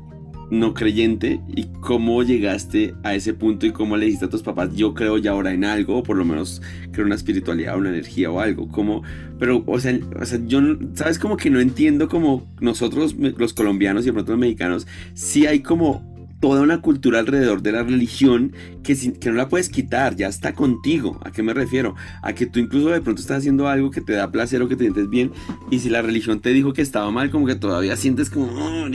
no creyente y cómo llegaste a ese punto y cómo le dijiste a tus papás, yo creo ya ahora en algo, o por lo menos creo una espiritualidad, una energía o algo, como, pero, o sea, o sea, yo, sabes, como que no entiendo como nosotros, los colombianos y pronto los mexicanos, si hay como toda una cultura alrededor de la religión que, que no la puedes quitar, ya está contigo. ¿A qué me refiero? A que tú incluso de pronto estás haciendo algo que te da placer o que te sientes bien y si la religión te dijo que estaba mal, como que todavía sientes como, oh,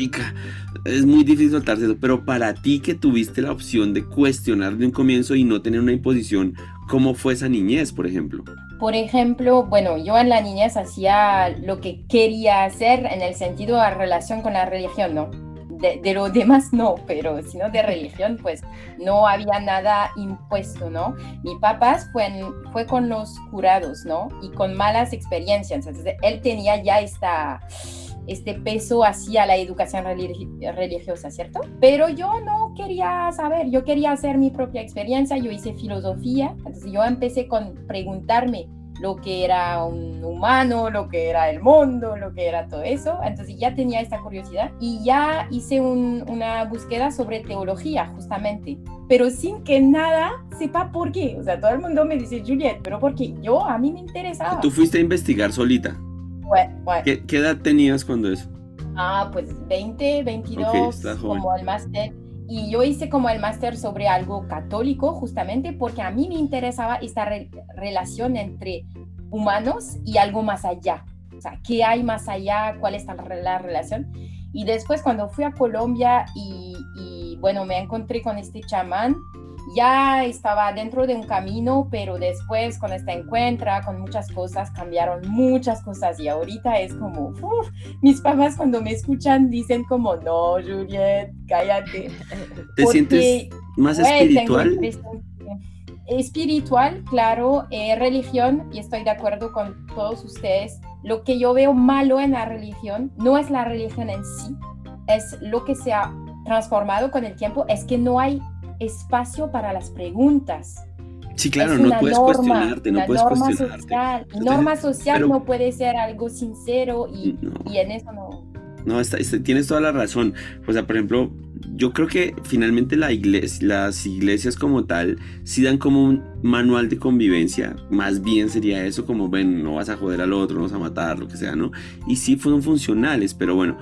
es muy difícil soltarse eso, pero para ti que tuviste la opción de cuestionar de un comienzo y no tener una imposición, ¿cómo fue esa niñez, por ejemplo? Por ejemplo, bueno, yo en la niñez hacía lo que quería hacer en el sentido de relación con la religión, ¿no? De, lo demás no, pero sino de religión, pues no había nada impuesto, ¿no? Mi papá fue, fue con los curados, ¿no? Y con malas experiencias. Entonces, él tenía ya esta, este peso hacia la educación religiosa, ¿cierto? Pero yo no quería saber, yo quería hacer mi propia experiencia, yo hice filosofía, entonces yo empecé con preguntarme lo que era un humano, lo que era el mundo, lo que era todo eso. Entonces ya tenía esta curiosidad y ya hice una búsqueda sobre teología justamente, pero sin que nada sepa por qué. O sea, todo el mundo me dice, Juliet, pero porque yo a mí me interesaba. ¿Tú fuiste a investigar solita? ¿Qué, edad tenías cuando eso? Ah, pues 20, 22, como al máster y yo hice como el máster sobre algo católico justamente porque a mí me interesaba esta relación entre humanos y algo más allá. O sea, ¿qué hay más allá? ¿Cuál es la, relación? Y después cuando fui a Colombia y, y bueno, me encontré con este chamán, ya estaba dentro de un camino, pero después con esta encuentra, con muchas cosas, cambiaron muchas cosas y ahorita es como, mis papás cuando me escuchan dicen como, no, Juliet, cállate. ¿Te sientes más espiritual? Espiritual, claro, eh, religión, y estoy de acuerdo con todos ustedes. Lo que yo veo malo en la religión no es la religión en sí, es lo que se ha transformado con el tiempo, es que no hay espacio para las preguntas. Sí, claro, no puedes cuestionarte, no puedes norma Social, norma social no puede ser algo sincero y, y en eso no. No, tienes toda la razón. O sea, por ejemplo, yo creo que finalmente la iglesia, las iglesias como tal sí dan como un manual de convivencia. Más bien sería eso como, ven, no vas a joder al otro, no vas a matar, lo que sea, ¿no? Y sí fueron funcionales, pero bueno,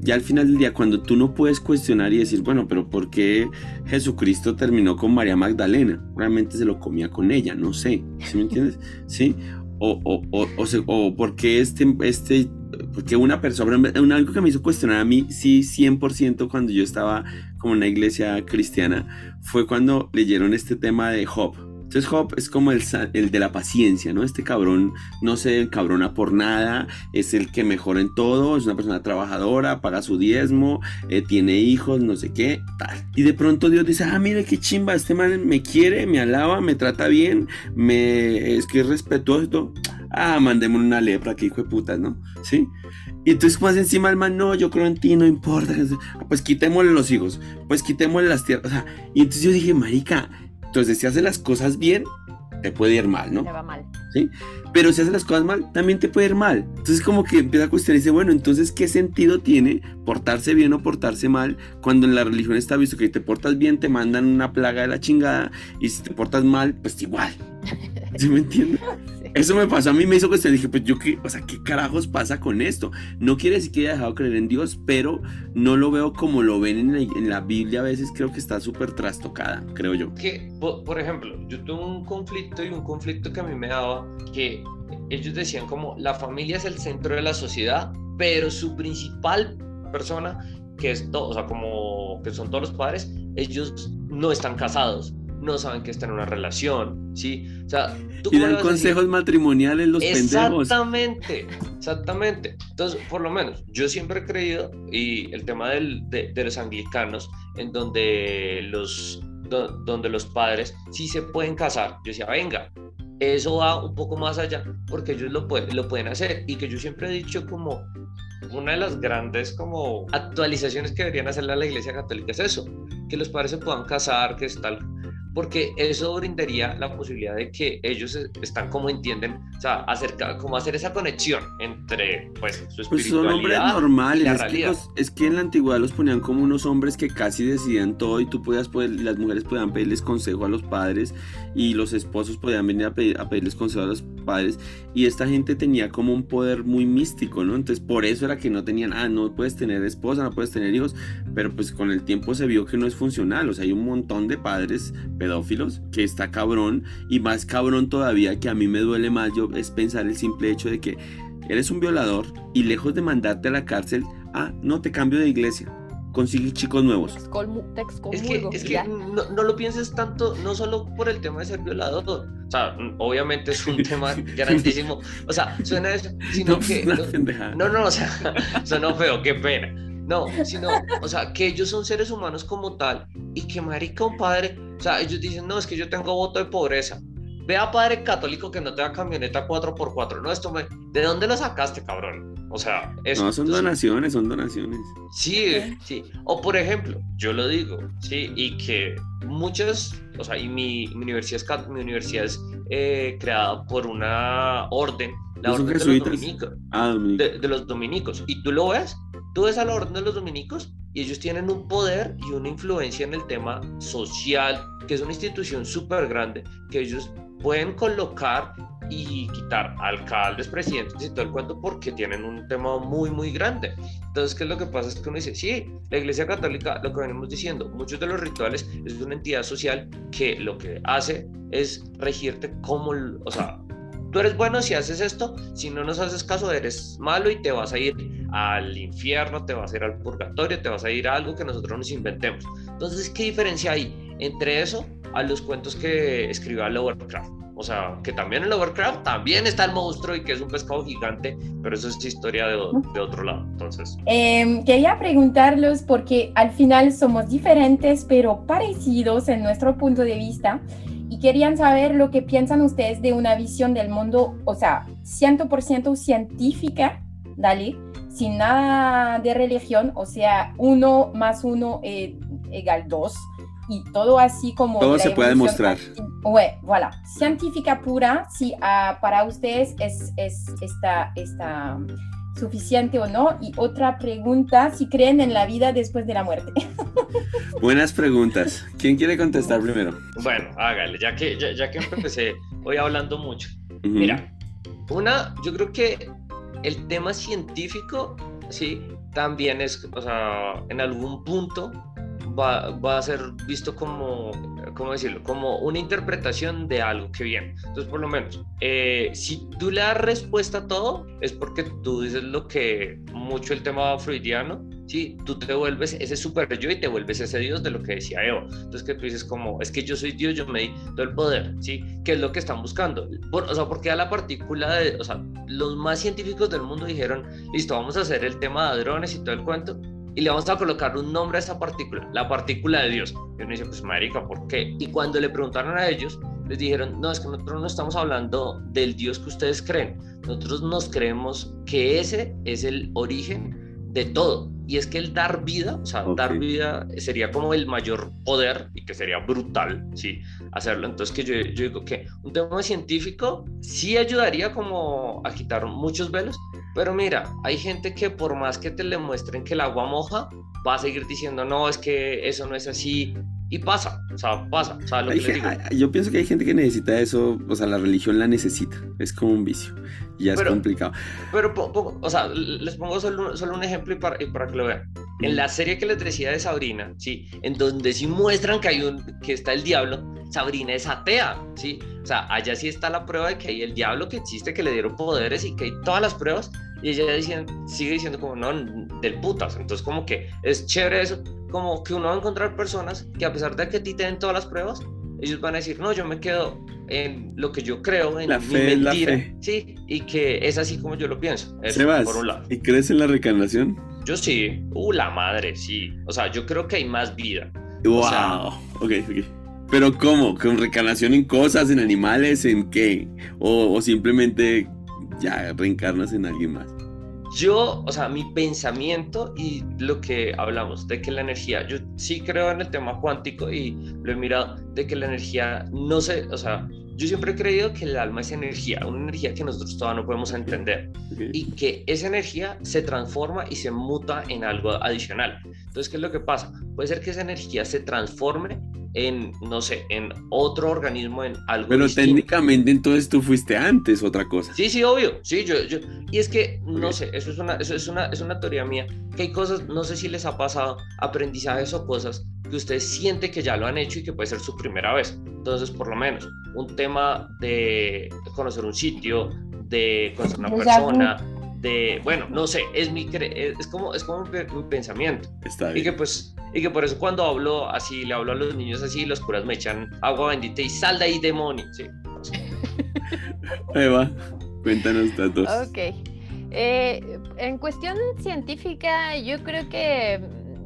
ya al final del día, cuando tú no puedes cuestionar y decir, bueno, pero ¿por qué Jesucristo terminó con María Magdalena? Realmente se lo comía con ella, no sé, ¿sí me entiendes? ¿Sí? O, o, o, o, por qué este, este, porque una persona, algo que me hizo cuestionar a mí, sí, 100% cuando yo estaba como en una iglesia cristiana, fue cuando leyeron este tema de Job, entonces Job es como el, el, de la paciencia, ¿no? Este cabrón no se encabrona por nada, es el que mejora en todo, es una persona trabajadora, paga su diezmo, eh, tiene hijos, no sé qué, tal. Y de pronto Dios dice, ah, mire qué chimba, este man me quiere, me alaba, me trata bien, me es que es respetuoso. Ah, mandémosle una lepra, que hijo de putas, ¿no? ¿Sí? Y entonces más encima el man, no, yo creo en ti, no importa. Pues quitémosle los hijos, pues quitémosle las tierras. O sea, y entonces yo dije, marica, entonces, si haces las cosas bien, te puede ir mal, ¿no? Te va mal. ¿sí? Pero si haces las cosas mal, también te puede ir mal. Entonces como que empieza a cuestionarse, bueno, entonces, ¿qué sentido tiene portarse bien o portarse mal cuando en la religión está visto que si te portas bien te mandan una plaga de la chingada y si te portas mal, pues igual. ¿Sí me entiendes? Eso me pasó a mí, me hizo cuestionar, dije, pues yo qué, o sea, ¿qué carajos pasa con esto? No quiere decir que haya dejado de creer en Dios, pero no lo veo como lo ven en la, en la Biblia, a veces creo que está súper trastocada, creo yo. Que, por ejemplo, yo tuve un conflicto y un conflicto que a mí me daba que ellos decían como la familia es el centro de la sociedad, pero su principal persona, que es todo, o sea, como que son todos los padres, ellos no están casados, no saben que están en una relación, ¿sí? O sea, tú y dan consejos matrimoniales los pendejos. Exactamente, exactamente. Entonces, por lo menos, yo siempre he creído, y el tema del, de, de, los anglicanos, en donde los, do, donde los padres sí se pueden casar, yo decía, venga, eso va un poco más allá, porque ellos lo, pueden, lo pueden hacer, y que yo siempre he dicho como, una de las grandes como actualizaciones que deberían hacer la Iglesia Católica es eso, que los padres se puedan casar, que es tal porque eso brindaría la posibilidad de que ellos están como entienden, o sea, acerca, como hacer esa conexión entre pues su espiritualidad pues son hombres normales, y la es, que los, es, que en la antigüedad los ponían como unos hombres que casi decidían todo y tú podías poder, las mujeres podían pedirles consejo a los padres y los esposos podían venir a, pedir, a pedirles consejo a los padres y esta gente tenía como un poder muy místico, ¿no? Entonces por eso era que no tenían, ah, no puedes tener esposa, no puedes tener hijos, pero pues con el tiempo se vio que no es funcional, o sea, hay un montón de padres pedófilos, que está cabrón, y más cabrón todavía que a mí me duele más yo es pensar el simple hecho de que eres un violador y lejos de mandarte a la cárcel, ah, no te cambio de iglesia. Consigue chicos nuevos. Es que, es que no, no, lo pienses tanto, no solo por el tema de ser violador. O sea, obviamente es un tema grandísimo. O sea, suena eso, sino no, que. No, no, no, o sea, suena feo, qué pena. No, sino, o sea, que ellos son seres humanos como tal y que, marica, un padre, o sea, ellos dicen, no, es que yo tengo voto de pobreza. Vea, padre católico que no te da camioneta 4x4. No, esto me. ¿De dónde lo sacaste, cabrón? O sea, eso. No, son entonces, donaciones, son donaciones. Sí, sí. O por ejemplo, yo lo digo, sí, y que muchas, o sea, y mi, mi universidad es, mi universidad es eh, creada por una orden, la orden de los, dominicos, ah, de, de los dominicos. Y tú lo ves, tú ves a la orden de los dominicos y ellos tienen un poder y una influencia en el tema social, que es una institución súper grande, que ellos pueden colocar y quitar alcaldes, presidentes y todo el cuento porque tienen un tema muy, muy grande. Entonces, ¿qué es lo que pasa? Es que uno dice, sí, la Iglesia Católica, lo que venimos diciendo, muchos de los rituales es una entidad social que lo que hace es regirte como, o sea, tú eres bueno si haces esto, si no nos haces caso eres malo y te vas a ir al infierno, te vas a ir al purgatorio, te vas a ir a algo que nosotros nos inventemos. Entonces, ¿qué diferencia hay entre eso a los cuentos que escribió Lovecraft? O sea, que también en Lovecraft también está el monstruo y que es un pescado gigante, pero eso es historia de, de otro lado. Entonces, eh, quería preguntarlos porque al final somos diferentes, pero parecidos en nuestro punto de vista. Y querían saber lo que piensan ustedes de una visión del mundo, o sea, 100% científica, dale, sin nada de religión, o sea, uno más uno eh, igual dos y todo así como... Todo se puede demostrar. Ouais, voilà. Científica pura, si uh, para ustedes es, es esta, esta suficiente o no. Y otra pregunta, si creen en la vida después de la muerte. Buenas preguntas. ¿Quién quiere contestar primero? Bueno, hágale, ya que, ya, ya que empecé hoy hablando mucho. Uh -huh. Mira, una, yo creo que el tema científico, sí, también es, o sea, en algún punto va, va, a ser visto como, ¿cómo decirlo? Como una interpretación de algo que viene. Entonces, por lo menos, eh, si tú le das respuesta a todo, es porque tú dices lo que mucho el tema freudiano, ¿sí? Tú te vuelves ese super yo y te vuelves ese Dios de lo que decía Eva. Entonces, que tú dices como, es que yo soy Dios, yo me di todo el poder, ¿sí? ¿Qué es lo que están buscando? Por, o sea, porque a la partícula de, o sea, los más científicos del mundo dijeron, listo, vamos a hacer el tema de hadrones y todo el cuento, y le vamos a colocar un nombre a esa partícula, la partícula de Dios. Y uno dice, pues marica, ¿por qué? Y cuando le preguntaron a ellos, les dijeron, no, es que nosotros no estamos hablando del Dios que ustedes creen, nosotros nos creemos que ese es el origen de todo. y es que el dar vida, o sea, dar Ok. vida sería como el mayor poder y que sería brutal, sí, hacerlo. Entonces que yo, yo digo que un tema científico sí ayudaría como a quitar muchos velos, pero mira, hay gente que por más que te le muestren que el agua moja, va a seguir diciendo, no, es que eso no es así, y pasa, o sea, pasa, o sea, lo Hay que digo. yo pienso que hay gente que necesita eso, o sea, la religión la necesita, es como un vicio, y ya es complicado. Pero, o sea, les pongo solo, solo un ejemplo y para, y para que lo vean. En la serie que les decía de Sabrina, ¿sí? En donde sí muestran que, hay un, que está el diablo, Sabrina es atea, ¿sí? O sea, allá sí está la prueba de que hay el diablo que existe, que le dieron poderes y que hay todas las pruebas. Y ella sigue diciendo como, no, del putas. Entonces como que es chévere eso, como que uno va a encontrar personas que a pesar de que a ti te den todas las pruebas, ellos van a decir, no, yo me quedo en lo que yo creo, en La mi fe la mentira, fe. sí, y que es así como yo lo pienso. Eso, Sebas, por un lado. ¿y crees en la reencarnación? Yo sí, uh, la madre, sí. O sea, yo creo que hay más vida. Wow, sea- ok, ok. Pero ¿cómo? ¿Con reencarnación en cosas, en animales, en qué? O, o simplemente ya reencarnas en alguien más. Yo, o sea, mi pensamiento y lo que hablamos de que la energía, yo sí creo en el tema cuántico y lo he mirado, de que la energía no se, o sea, yo siempre he creído que el alma es energía, una energía que nosotros todavía no podemos entender. Ok. y que esa energía se transforma y se muta en algo adicional. Entonces, ¿qué es lo que pasa? Puede ser que esa energía se transforme en, no sé, en otro organismo, en algo Pero distinto. técnicamente entonces tú fuiste antes otra cosa. Sí, sí, obvio. Sí, yo, yo. Y es que, no Ok. sé, eso es una, eso es una, es una teoría mía, que hay cosas, no sé si les ha pasado, aprendizajes o cosas que usted siente que ya lo han hecho y que puede ser su primera vez. Entonces, por lo menos, un tema de conocer un sitio, de conocer una persona, de, bueno, no sé, es mi, cre- es como, es como mi, pe- mi pensamiento. Está Y bien. que pues, y que por eso cuando hablo así, le hablo a los niños así, los curas me echan agua bendita y sal de ahí, demonio. Sí. Eva, cuéntanos datos. Ok. Eh, en cuestión científica, yo creo que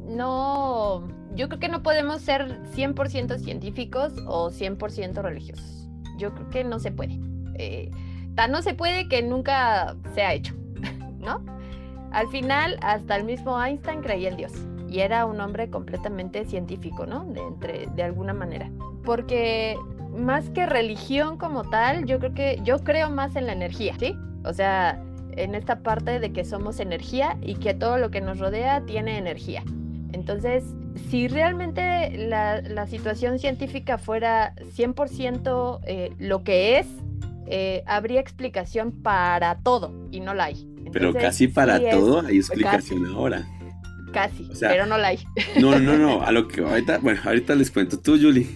no, yo creo que no podemos ser 100% científicos o 100% religiosos. Yo creo que no se puede. Eh, tan no se puede que nunca se ha hecho, ¿no? Al final, hasta el mismo Einstein creía en Dios y era un hombre completamente científico, ¿no? De, entre, de alguna manera. Porque más que religión como tal, yo creo que yo creo más en la energía, ¿sí? O sea, en esta parte de que somos energía y que todo lo que nos rodea tiene energía. Entonces, si realmente la, la situación científica fuera 100% eh, lo que es, eh, habría explicación para todo y no la hay. Pero Entonces, casi para sí es- todo hay explicación ahora. Casi, O sea, pero no la hay. No, no, no, a lo que ahorita, bueno, ahorita les cuento. Tú, Julie,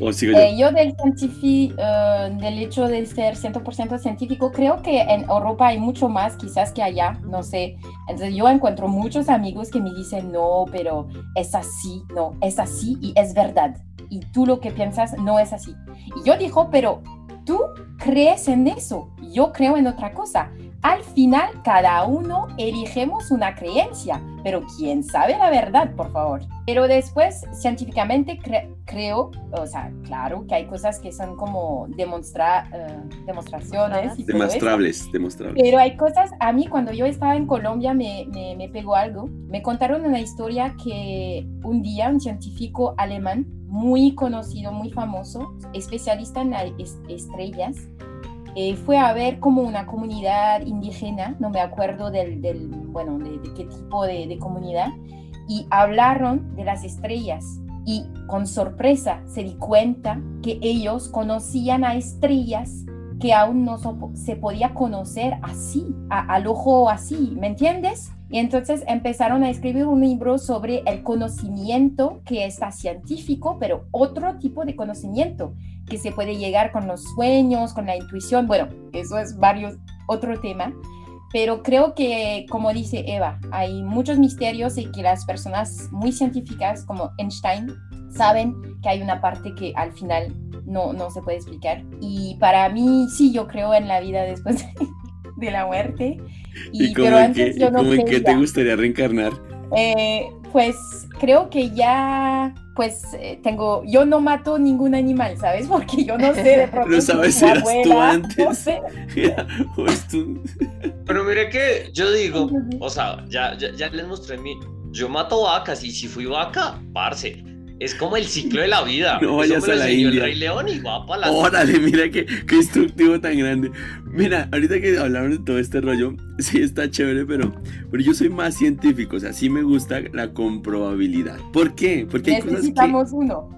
o sigo yo. Eh, yo del, eh, del hecho de ser 100% científico, creo que en Europa hay mucho más quizás que allá, no sé. Entonces yo encuentro muchos amigos que me dicen, no, pero es así, no, es así y es verdad. Y tú lo que piensas no es así. Y yo digo, pero tú crees en eso, yo creo en otra cosa. Al final, cada uno elegimos una creencia, pero ¿quién sabe la verdad, por favor? Pero después, científicamente, cre- creo, o sea, claro que hay cosas que son como demonstra eh, demostraciones. y. Demostrables, demostrables. Pero hay cosas, a mí cuando yo estaba en Colombia me, me, me pegó algo. Me contaron una historia que un día un científico alemán muy conocido, muy famoso, especialista en las es- estrellas, eh, fue a ver como una comunidad indígena, no me acuerdo del, del bueno, de, de qué tipo de, de comunidad, y hablaron de las estrellas. Y con sorpresa se di cuenta que ellos conocían a estrellas que aún no so- se podía conocer así, a- al ojo así, ¿me entiendes? Y entonces empezaron a escribir un libro sobre el conocimiento que está científico, pero otro tipo de conocimiento que se puede llegar con los sueños, con la intuición. Bueno, eso es varios, otro tema. Pero creo que, como dice Eva, hay muchos misterios y que las personas muy científicas como Einstein saben que hay una parte que al final no, no se puede explicar. Y para mí, sí, yo creo en la vida después de, de la muerte. Y, ¿Y como pero en antes qué, yo y no como en qué te gustaría reencarnar? Eh, pues creo que ya, pues eh, tengo, yo no mato ningún animal, ¿sabes? Porque yo no sé de pronto. Si sabes si eras tú abuela, antes. No sé. O es tú- Pero mire que yo digo, o sea, ya, ya, ya les mostré mi yo mato vacas y si fui vaca, parce. Es como el ciclo de la vida. No vayas Eso me lo a la India. el Rey León y va para la. Órale, mira qué, qué instructivo tan grande. Mira, ahorita que hablamos de todo este rollo, sí está chévere, pero, pero yo soy más científico, o sea, sí me gusta la comprobabilidad. ¿Por qué? Porque hay cosas que... Necesitamos uno.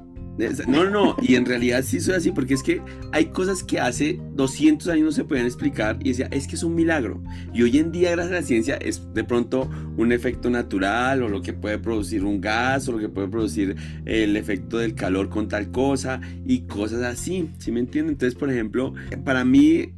No, no, y en realidad sí soy así, porque es que hay cosas que hace 200 años no se podían explicar y decía, es que es un milagro. Y hoy en día, gracias a la ciencia, es de pronto un efecto natural o lo que puede producir un gas o lo que puede producir el efecto del calor con tal cosa y cosas así, ¿sí me entienden? Entonces, por ejemplo, para mí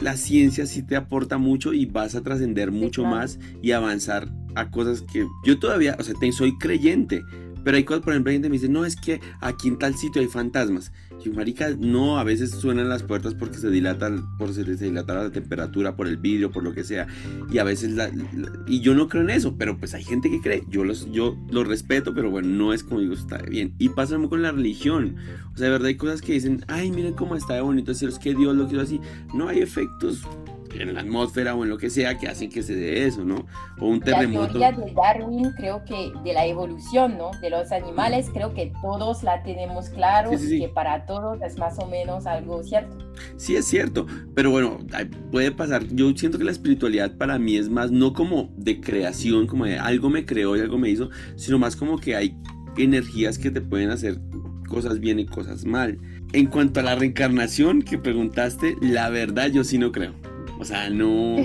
la ciencia sí te aporta mucho y vas a trascender mucho claro. más y avanzar a cosas que yo todavía, o sea, soy creyente, pero hay cosas, por ejemplo, hay gente que me dice, no, es que aquí en tal sitio hay fantasmas. Y marica, no, a veces suenan las puertas porque se dilata, por se, se dilata la temperatura, por el vidrio, por lo que sea. Y a veces, la, y yo no creo en eso, pero pues hay gente que cree. Yo los, yo los respeto, pero bueno, no es como digo, está bien. Y pasa mismo con la religión. O sea, de verdad hay cosas que dicen, ay, miren cómo está de bonito es que Dios lo quiso así. No hay efectos en la atmósfera o en lo que sea que hacen que se dé eso, ¿no? O un La terremoto. teoría de Darwin, creo que de la evolución, ¿no? De los animales, creo que todos la tenemos claro Sí, sí, sí. que para todos es más o menos algo cierto. Sí, es cierto, pero bueno, puede pasar. Yo siento que la espiritualidad para mí es más no como de creación, como de algo me creó y algo me hizo, sino más como que hay energías que te pueden hacer cosas bien y cosas mal. En cuanto a la reencarnación que preguntaste, la verdad yo sí no creo. O sea, no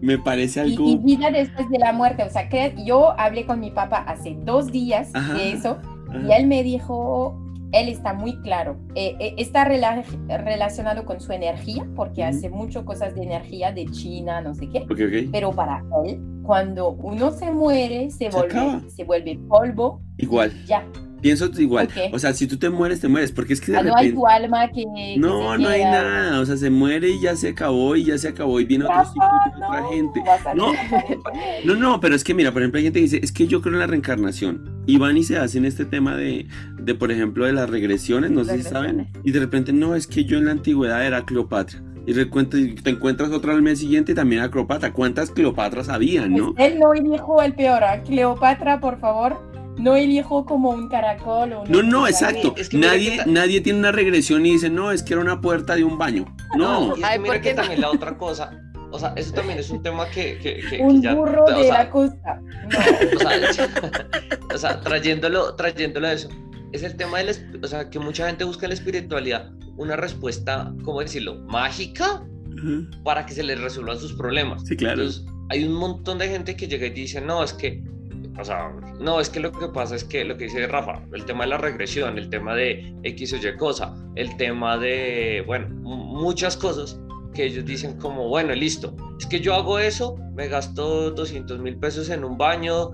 me parece Y, algo... y vida después de la muerte, o sea, que yo hablé con mi papá hace dos días Ajá. de eso y él me dijo, él está muy claro, eh, eh, está rela- relacionado con su energía, porque hace mucho cosas de energía de China, no sé qué, Ok, ok. pero para él, cuando uno se muere, se, Se acaba. vuelve, se vuelve polvo, Igual, ya, pienso igual. Ok. O sea, si tú te mueres, te mueres, porque es que de Ah, no hay repente... tu alma que... que No, no hay queda. nada, o sea, se muere y ya se acabó y ya se acabó y viene otro ciclo viene otra no, gente. a No. No, no, pero es que mira, por ejemplo, hay gente que dice, es que yo creo en la reencarnación. Y van y se hacen este tema de, de por ejemplo, de las regresiones, no sé si saben. Y de repente, no, es que yo en la antigüedad era Cleopatra. Y te encuentras otra al mes siguiente y también era Cleopatra. ¿Cuántas Cleopatras habían, no? Pues él no elijo el peor, ¿ah? Cleopatra, por favor, no elijo como un caracol o No, no, exacto. Es que mira nadie, que nadie tiene una regresión y dice, no, es que era una puerta de un baño. No, es Ay, que mira ¿por que qué no? también la otra cosa, o sea, eso también es un tema que, que, que- que Un ya, burro o de sea, la costa. No. o sea, o sea, trayéndolo, trayéndolo a eso, es el tema de la, esp- o sea, que mucha gente busca en la espiritualidad una respuesta, ¿cómo decirlo?, mágica Ajá. para que se les resuelvan sus problemas. sí, claro. Entonces, hay un montón de gente que llega y dice, no, es que, no, es que lo que pasa es que lo que dice Rafa, el tema de la regresión, el tema de X o Y cosa, el tema de, bueno, muchas cosas que ellos dicen como, bueno, listo, es que yo hago eso, me gasto 200 mil pesos en un baño,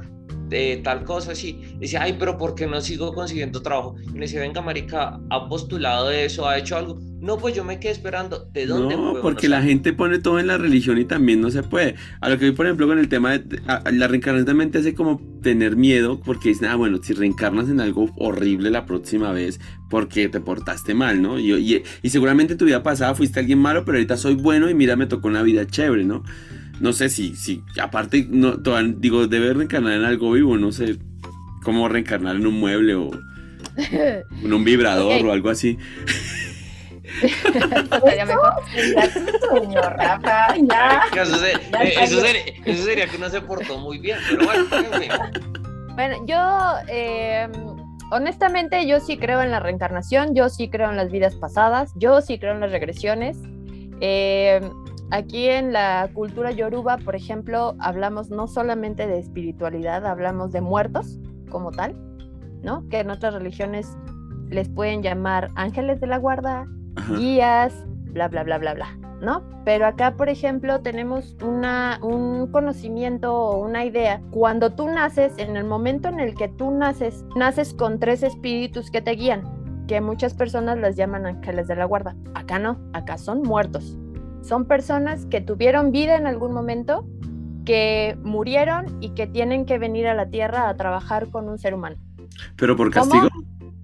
de tal cosa así. Dice, ay, pero ¿por qué no sigo consiguiendo trabajo? Y me dice, venga, marica, ¿ha postulado eso? ¿Ha hecho algo? No, pues yo me quedé esperando. ¿De dónde? No, porque la gente pone todo en la religión y también no se puede. A lo que voy, por ejemplo, con el tema de a- la reencarnación también te hace como tener miedo porque dicen, ah, bueno, si reencarnas en algo horrible la próxima vez porque te portaste mal, ¿no? Y, y, y seguramente en tu vida pasada fuiste alguien malo, pero ahorita soy bueno y mira, me tocó una vida chévere, ¿no? No sé si, si aparte, no, toda- digo, debe reencarnar en algo vivo, no sé cómo reencarnar en un mueble o en un vibrador o algo así. Estaría mejor. Ya tu sueño, Rafa, ya. que Eso, sería, eso sería que uno se portó muy bien, pero bueno. Bueno, yo eh, honestamente yo sí creo en la reencarnación, yo sí creo en las vidas pasadas, yo sí creo en las regresiones. Eh, aquí en la cultura yoruba, por ejemplo, hablamos no solamente de espiritualidad, hablamos de muertos como tal, ¿no? Que en otras religiones les pueden llamar ángeles de la guarda, Ajá. guías, bla, bla, bla, bla, bla, ¿no? Pero acá, por ejemplo, tenemos una, un conocimiento o una idea. Cuando tú naces, en el momento en el que tú naces, naces con tres espíritus que te guían, que muchas personas las llaman ángeles de la guarda. Acá no, acá son muertos. Son personas que tuvieron vida en algún momento, que murieron y que tienen que venir a la tierra a trabajar con un ser humano, Pero por ¿Cómo? castigo.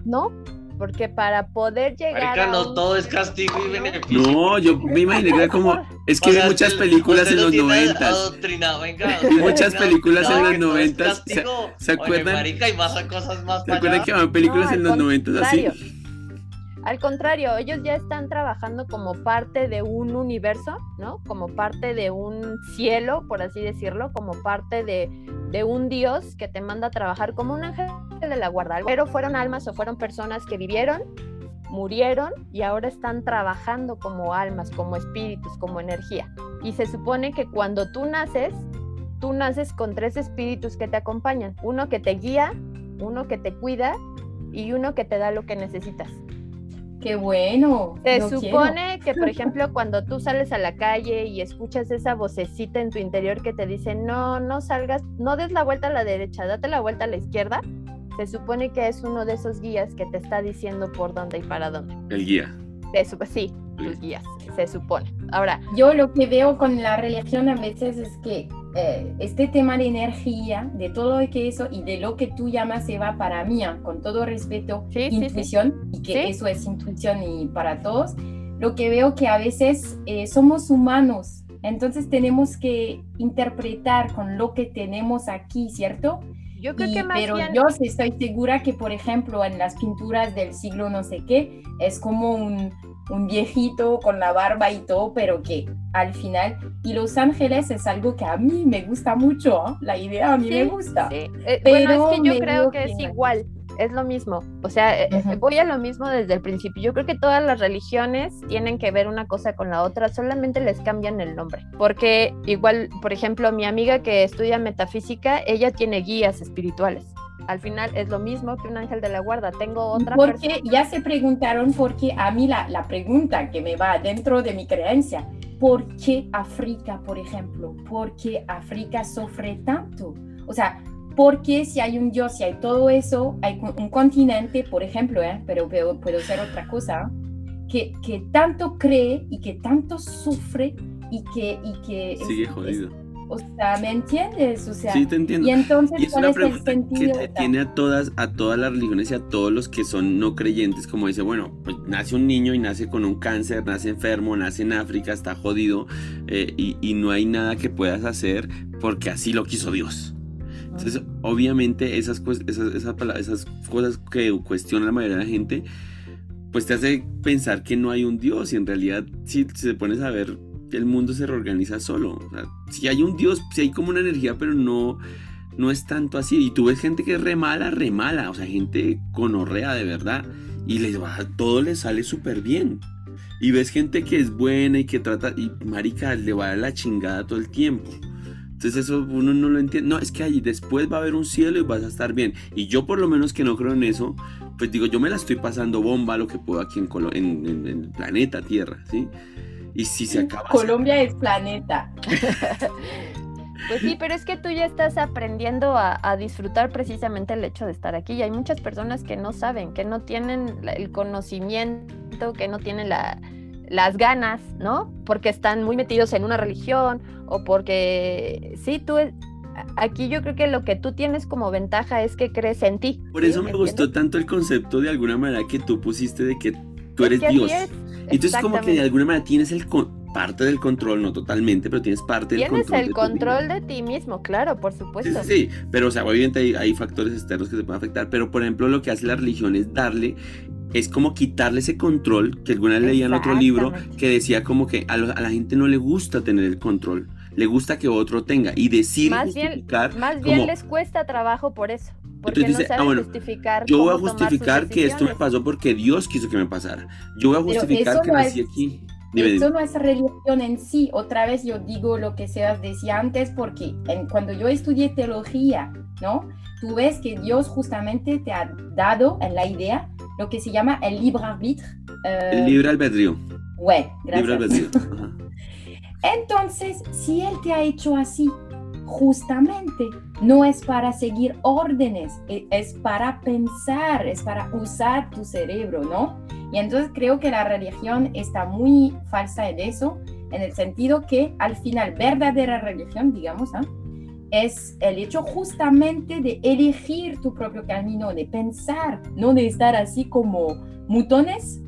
¿no? Porque para poder llegar Marica, a no un todo es castigo y beneficio. No, yo me imaginé que era como Es que O vi sea, muchas usted- películas usted en lo los noventas. Vi muchas películas en los noventas. ¿Se- se Oye, acuerdan? marica, y a cosas más ¿Se acuerdan que van películas No, en los noventas así? Al contrario, ellos ya están trabajando como parte de un universo, ¿no? Como parte de un cielo, por así decirlo, como parte de, de un dios que te manda a trabajar como un ángel de la guarda. Pero fueron almas o fueron personas que vivieron, murieron y ahora están trabajando como almas, como espíritus, como energía. Y se supone que cuando tú naces, tú naces con tres espíritus que te acompañan. Uno que te guía, uno que te cuida y uno que te da lo que necesitas. Qué bueno. Se quiero. supone que, por ejemplo, cuando tú sales a la calle y escuchas esa vocecita en tu interior que te dice, no, no salgas, no des la vuelta a la derecha, date la vuelta a la izquierda, se supone que es uno de esos guías que te está diciendo por dónde y para dónde. El guía. Se sup- sí, tus guías, se supone. Ahora, Yo lo que veo con la religión a veces es que eh, este tema de energía, de todo lo que eso y de lo que tú llamas Eva para mí, ah, con todo respeto, Sí, sí, sí. intuición, y que Sí. eso es intuición y para todos, lo que veo que a veces eh, somos humanos, entonces tenemos que interpretar con lo que tenemos aquí, ¿cierto? Yo creo Y- que más pero bien... yo sí estoy segura que, por ejemplo, en las pinturas del siglo no sé qué, es como un, un viejito con la barba y todo, pero que al final, y Los Ángeles es algo que a mí me gusta mucho, ¿ah? la idea a mí Sí, me gusta. Sí, eh, Pero bueno, es que yo creo que es igual, es lo mismo. O sea, eh, eh, voy a lo mismo desde el principio. Yo creo que todas las religiones tienen que ver una cosa con la otra, solamente les cambian el nombre. Porque igual, por ejemplo, mi amiga que estudia metafísica, ella tiene guías espirituales. Al final es lo mismo que un ángel de la guarda. Tengo otra Porque persona. ya se preguntaron, porque a mí la, la pregunta que me va dentro de mi creencia, ¿por qué África, por ejemplo? ¿Por qué África sufre tanto? O sea, ¿por qué si hay un Dios, si hay todo eso, hay un continente, por ejemplo, ¿eh? pero puedo, puedo ser otra cosa, que, que tanto cree y que tanto sufre y que... Y que es- Sigue es- jodido. o sea, ¿me entiendes? O sea, Sí, te entiendo. y entonces, Y es ¿cuál una es el pregunta que sentido? te tiene a todas, a todas las religiones y a todos los que son no creyentes, como dice, bueno, pues nace un niño y nace con un cáncer, nace enfermo, nace en África, está jodido, eh, y, y no hay nada que puedas hacer porque así lo quiso Dios. Entonces, obviamente, esas, esas, esas, cosas que cuestiona la mayoría de la gente, pues te hace pensar que no hay un Dios y en realidad, si se pones a ver, el mundo se reorganiza solo. O sea, si hay un Dios, si hay como una energía, pero no, no es tanto así. Y tú ves gente que es re mala, re mala, o sea, gente conorrea de verdad, y les va, todo les sale súper bien. Y ves gente que es buena y que trata, y marica, le va a la chingada todo el tiempo. Entonces eso uno no lo entiende. No, es que ahí después va a haber un cielo y vas a estar bien. Y yo por lo menos que no creo en eso, pues digo, yo me la estoy pasando bomba lo que puedo aquí en, Colo- en, en- en el planeta Tierra, ¿sí? Y si se acaba... Colombia es planeta. Pues sí, pero es que tú ya estás aprendiendo a, a disfrutar precisamente el hecho de estar aquí. Y hay muchas personas que no saben, que no tienen el conocimiento, que no tienen la- las ganas, ¿no? Porque están muy metidos en una religión o porque, sí, tú, a- aquí yo creo que lo que tú tienes como ventaja es que crees en ti. Por ¿sí? eso me ¿Entiendes? gustó tanto el concepto de alguna manera que tú pusiste de que tú Es eres que así Dios. es, Entonces como que de alguna manera tienes el con- parte del control, no totalmente, pero tienes parte del Tienes control. el de control de ti mismo, claro, por Sí, supuesto. sí, sí, pero o sea, obviamente hay, hay factores externos que se pueden afectar, pero por ejemplo lo que hace la religión es darle, es como quitarle ese control, que alguna vez leía en otro libro que decía como que a, lo- a la gente no le gusta tener el control, le gusta que otro tenga y decir Más bien- justificar Más bien como- les cuesta trabajo por eso. Porque Entonces no dice, saben ah, bueno, justificar. yo voy a justificar que esto me pasó porque Dios quiso que me pasara. Yo voy a justificar que no nací es- aquí. Dime, Eso dime. no es religión en sí. Otra vez yo digo lo que Sebas decía antes, porque en- cuando yo estudié teología, ¿no? Tú ves que Dios justamente te ha dado en la idea lo que se llama el libre arbitre. eh, El libre albedrío. ouais, Libre gracias. albedrío. Ajá. Entonces, si Él te ha hecho así, justamente no es para seguir órdenes, e- es para pensar, es para usar tu cerebro, ¿no? Y entonces creo que la religión está muy falsa en eso, en el sentido que al final verdadera religión, digamos, ¿ah? Es el hecho justamente de elegir tu propio camino, de pensar, no de estar así como mutones.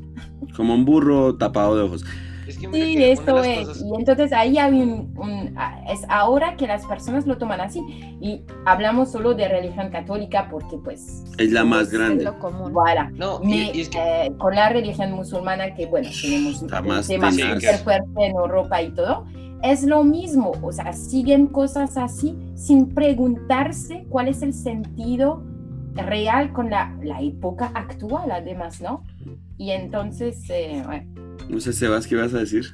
Como un burro tapado de ojos. sí, esto es. Y entonces ahí hay un, Es ahora que las personas lo toman así. Y hablamos solo de religión católica porque, pues. Es la más grande. Es lo común. Voilà. No, eh, con la religión musulmana, que bueno, tenemos un tema súper fuerte en Europa y todo. Es lo mismo, o sea, siguen cosas así sin preguntarse cuál es el sentido real con la, la época actual, además, ¿no? Y entonces, eh, bueno. No sé, Sebas, ¿qué vas a decir?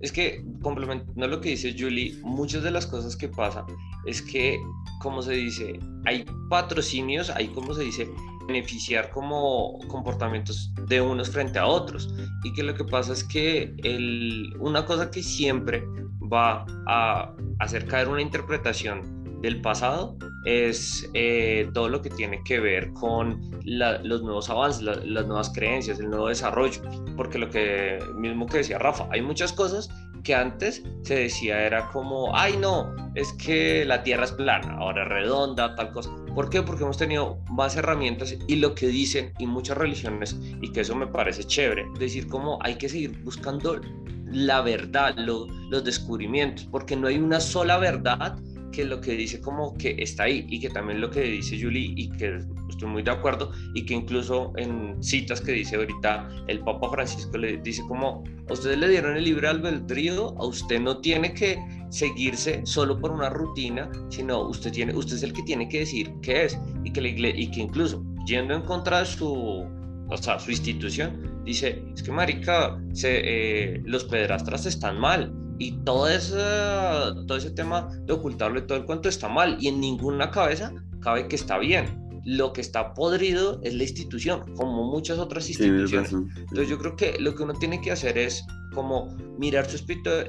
Es que, complementando lo que dice Julie, muchas de las cosas que pasan es que, como se dice, hay patrocinios, hay, como se dice, beneficiar como comportamientos de unos frente a otros. Y que lo que pasa es que el, una cosa que siempre va a hacer caer una interpretación del pasado es eh, todo lo que tiene que ver con los nuevos avances, las nuevas creencias, el nuevo desarrollo, porque lo que mismo que decía Rafa, hay muchas cosas que antes se decía era como, ay no, es que la Tierra es plana, ahora es redonda, tal cosa. ¿Por qué? Porque hemos tenido más herramientas y lo que dicen y muchas religiones, y que eso me parece chévere, decir como hay que seguir buscando la verdad, los descubrimientos, porque no hay una sola verdad que lo que dice como que está ahí y que también lo que dice Julie y que estoy muy de acuerdo y que incluso en citas que dice ahorita el Papa Francisco le dice como ustedes le dieron el libre albedrío, a usted no tiene que seguirse solo por una rutina, sino usted tiene usted es el que tiene que decir qué es y que la y que incluso yendo en contra de su o sea, su institución dice, es que marica, se, eh, los pedrastras están mal, y todo ese, todo ese tema de ocultarlo y todo el cuento está mal y en ninguna cabeza cabe que está bien. Lo que está podrido es la institución, como muchas otras instituciones. Entonces yo creo que lo que uno tiene que hacer es como mirar su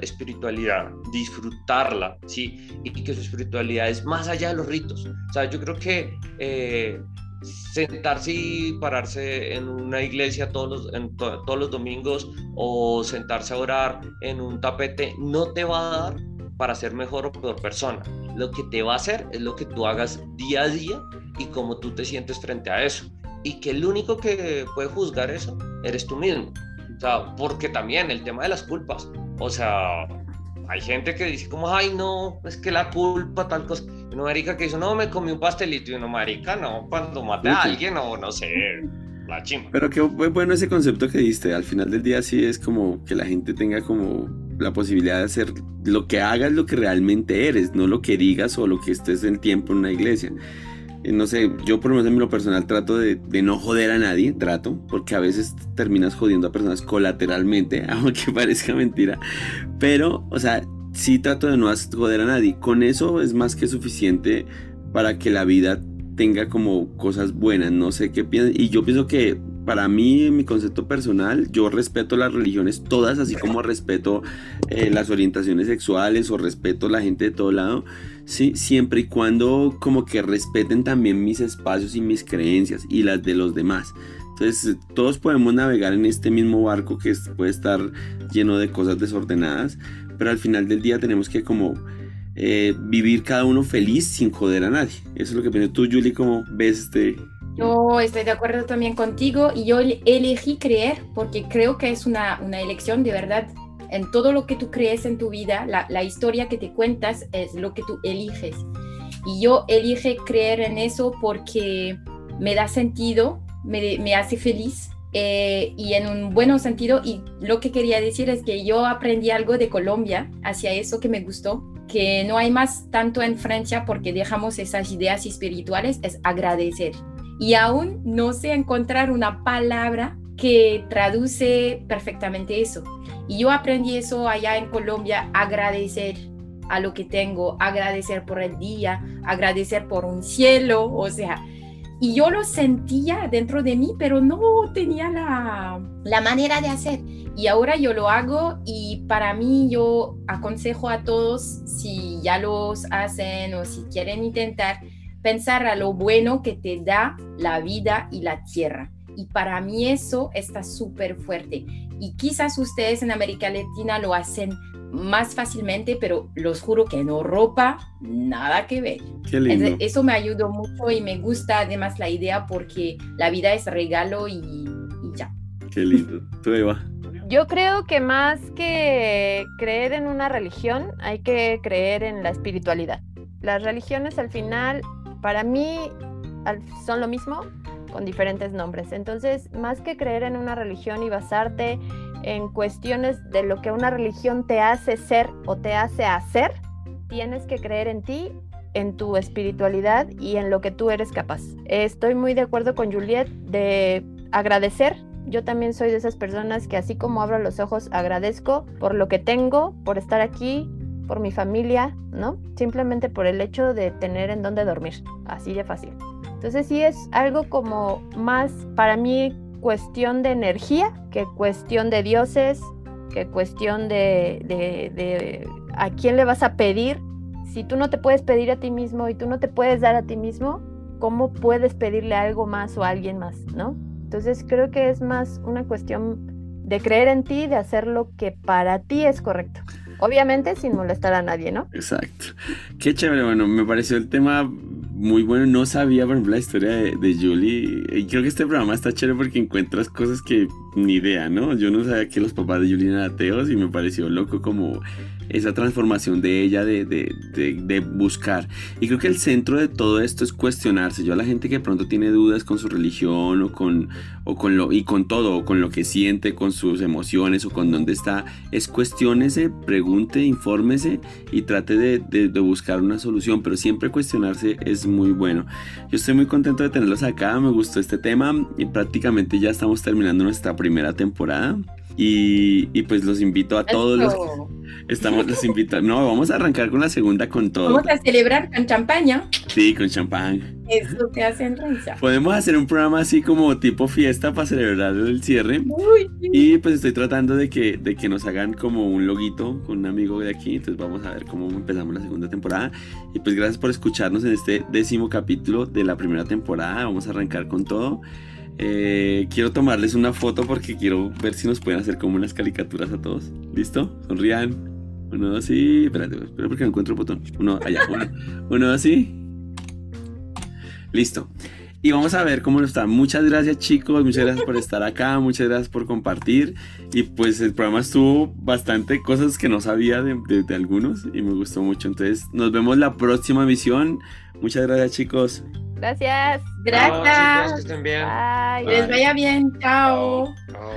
espiritualidad, disfrutarla, ¿sí? Y que su espiritualidad es más allá de los ritos. O sea, yo creo que eh, sentarse y pararse en una iglesia todos los, todos los domingos o sentarse a orar en un tapete no te va a dar para ser mejor o peor persona. Lo que te va a hacer es lo que tú hagas día a día y cómo tú te sientes frente a eso. Y que el único que puede juzgar eso eres tú mismo. O sea, porque también el tema de las culpas. O sea, hay gente que dice como, ay, no, es que la culpa, tal cosa. Y una marica que dice, no, me comí un pastelito. Y una marica, no, cuando mate a alguien, o no sé, la chimba. Pero qué bueno ese concepto que diste. Al final del día sí es como que la gente tenga como la posibilidad de hacer lo que hagas, lo que realmente eres, no lo que digas o lo que estés en tiempo en una iglesia. Eh, no sé, yo por lo menos en lo personal trato de, de, no joder a nadie, trato, porque a veces terminas jodiendo a personas colateralmente, aunque parezca mentira, pero, o sea, sí trato de no joder a nadie, con eso es más que suficiente para que la vida tenga como cosas buenas, no sé qué piensas, y yo pienso que para mí, mi concepto personal, yo respeto las religiones todas, así como respeto eh, las orientaciones sexuales o respeto la gente de todo lado, ¿sí? siempre y cuando como que respeten también mis espacios y mis creencias y las de los demás. Entonces todos podemos navegar en este mismo barco que puede estar lleno de cosas desordenadas, pero al final del día tenemos que como eh, vivir cada uno feliz sin joder a nadie. Eso es lo que pienso. Tú, Julie, ¿cómo ves este, yo estoy de acuerdo también contigo y yo elegí creer porque creo que es una, una elección de verdad. En todo lo que tú crees en tu vida, la, la, historia que te cuentas es lo que tú eliges. Y yo elige creer en eso porque me da sentido, me, me hace feliz eh, y en un buen sentido. Y lo que quería decir es que yo aprendí algo de Colombia hacia eso que me gustó, que no hay más tanto en Francia porque dejamos esas ideas espirituales, es agradecer y aún no sé encontrar una palabra que traduce perfectamente eso. Y yo aprendí eso allá en Colombia, agradecer a lo que tengo, agradecer por el día, agradecer por un cielo, o sea, y yo lo sentía dentro de mí, pero no tenía la, la manera de hacer. Y ahora yo lo hago y para mí yo aconsejo a todos, si ya los hacen o si quieren intentar, pensar a lo bueno que te da la vida y la tierra. Y para mí eso está súper fuerte. Y quizás ustedes en América Latina lo hacen más fácilmente, pero los juro que en Europa nada que ver. Eso me ayudó mucho y me gusta además la idea porque la vida es regalo y, ya. Qué lindo. Tú, Eva. Yo creo que más que creer en una religión, hay que creer en la espiritualidad. Las religiones al final, para mí, son lo mismo con diferentes nombres. Entonces, más que creer en una religión y basarte en cuestiones de lo que una religión te hace ser o te hace hacer, tienes que creer en ti, en tu espiritualidad y en lo que tú eres capaz. Estoy muy de acuerdo con Juliet de agradecer. Yo también soy de esas personas que así como abro los ojos, agradezco por lo que tengo, por estar aquí, por mi familia, ¿no? Simplemente por el hecho de tener en dónde dormir, así de fácil. Entonces sí es algo como más para mí cuestión de energía que cuestión de dioses, que cuestión de, de, a quién le vas a pedir. Si tú no te puedes pedir a ti mismo y tú no te puedes dar a ti mismo, ¿cómo puedes pedirle algo más o a alguien más, no? Entonces creo que es más una cuestión de creer en ti, de hacer lo que para ti es correcto. Obviamente sin molestar a nadie, ¿no? Exacto. Qué chévere, bueno, me pareció el tema muy bueno. No sabía, por ejemplo, la historia de, de, Julie. Y creo que este programa está chévere porque encuentras cosas que ni idea, ¿no? Yo no sabía que los papás de Julie eran ateos y me pareció loco como esa transformación de ella de, de, de, buscar. Y creo que el centro de todo esto es cuestionarse. Yo a la gente que pronto tiene dudas con su religión o con, o con lo, y con todo, o con lo que siente, con sus emociones o con dónde está, es cuestionese, pregunte, infórmese y trate de, buscar una solución. Pero siempre cuestionarse es muy bueno. Yo estoy muy contento de tenerlos acá, me gustó este tema y prácticamente ya estamos terminando nuestra primera temporada. Y, y pues los invito a todos los Estamos los invitados. No, vamos a arrancar con la segunda con todo. Vamos a celebrar con champaña. Sí, con champán. Eso te hacen risa. Podemos hacer un programa así como tipo fiesta para celebrar el cierre. Uy, Y pues estoy tratando de que, de que nos hagan como un loguito con un amigo de aquí. Entonces vamos a ver cómo empezamos la segunda temporada. Y pues gracias por escucharnos en este décimo capítulo de la primera temporada. Vamos a arrancar con todo. Eh, quiero tomarles una foto porque quiero ver si nos pueden hacer como unas caricaturas a todos. ¿Listo? Sonrían. Uno así. Espérate, espera porque no encuentro el botón. Uno allá. Uno, uno así. Listo. Y vamos a ver cómo está. Muchas gracias chicos, muchas gracias por estar acá, muchas gracias por compartir. Y pues el programa estuvo bastante cosas que no sabía de, de, algunos y me gustó mucho. Entonces nos vemos la próxima emisión. Muchas gracias chicos. Gracias. Gracias. que estén bien. Bye. Les vaya bien. Chao. Chao.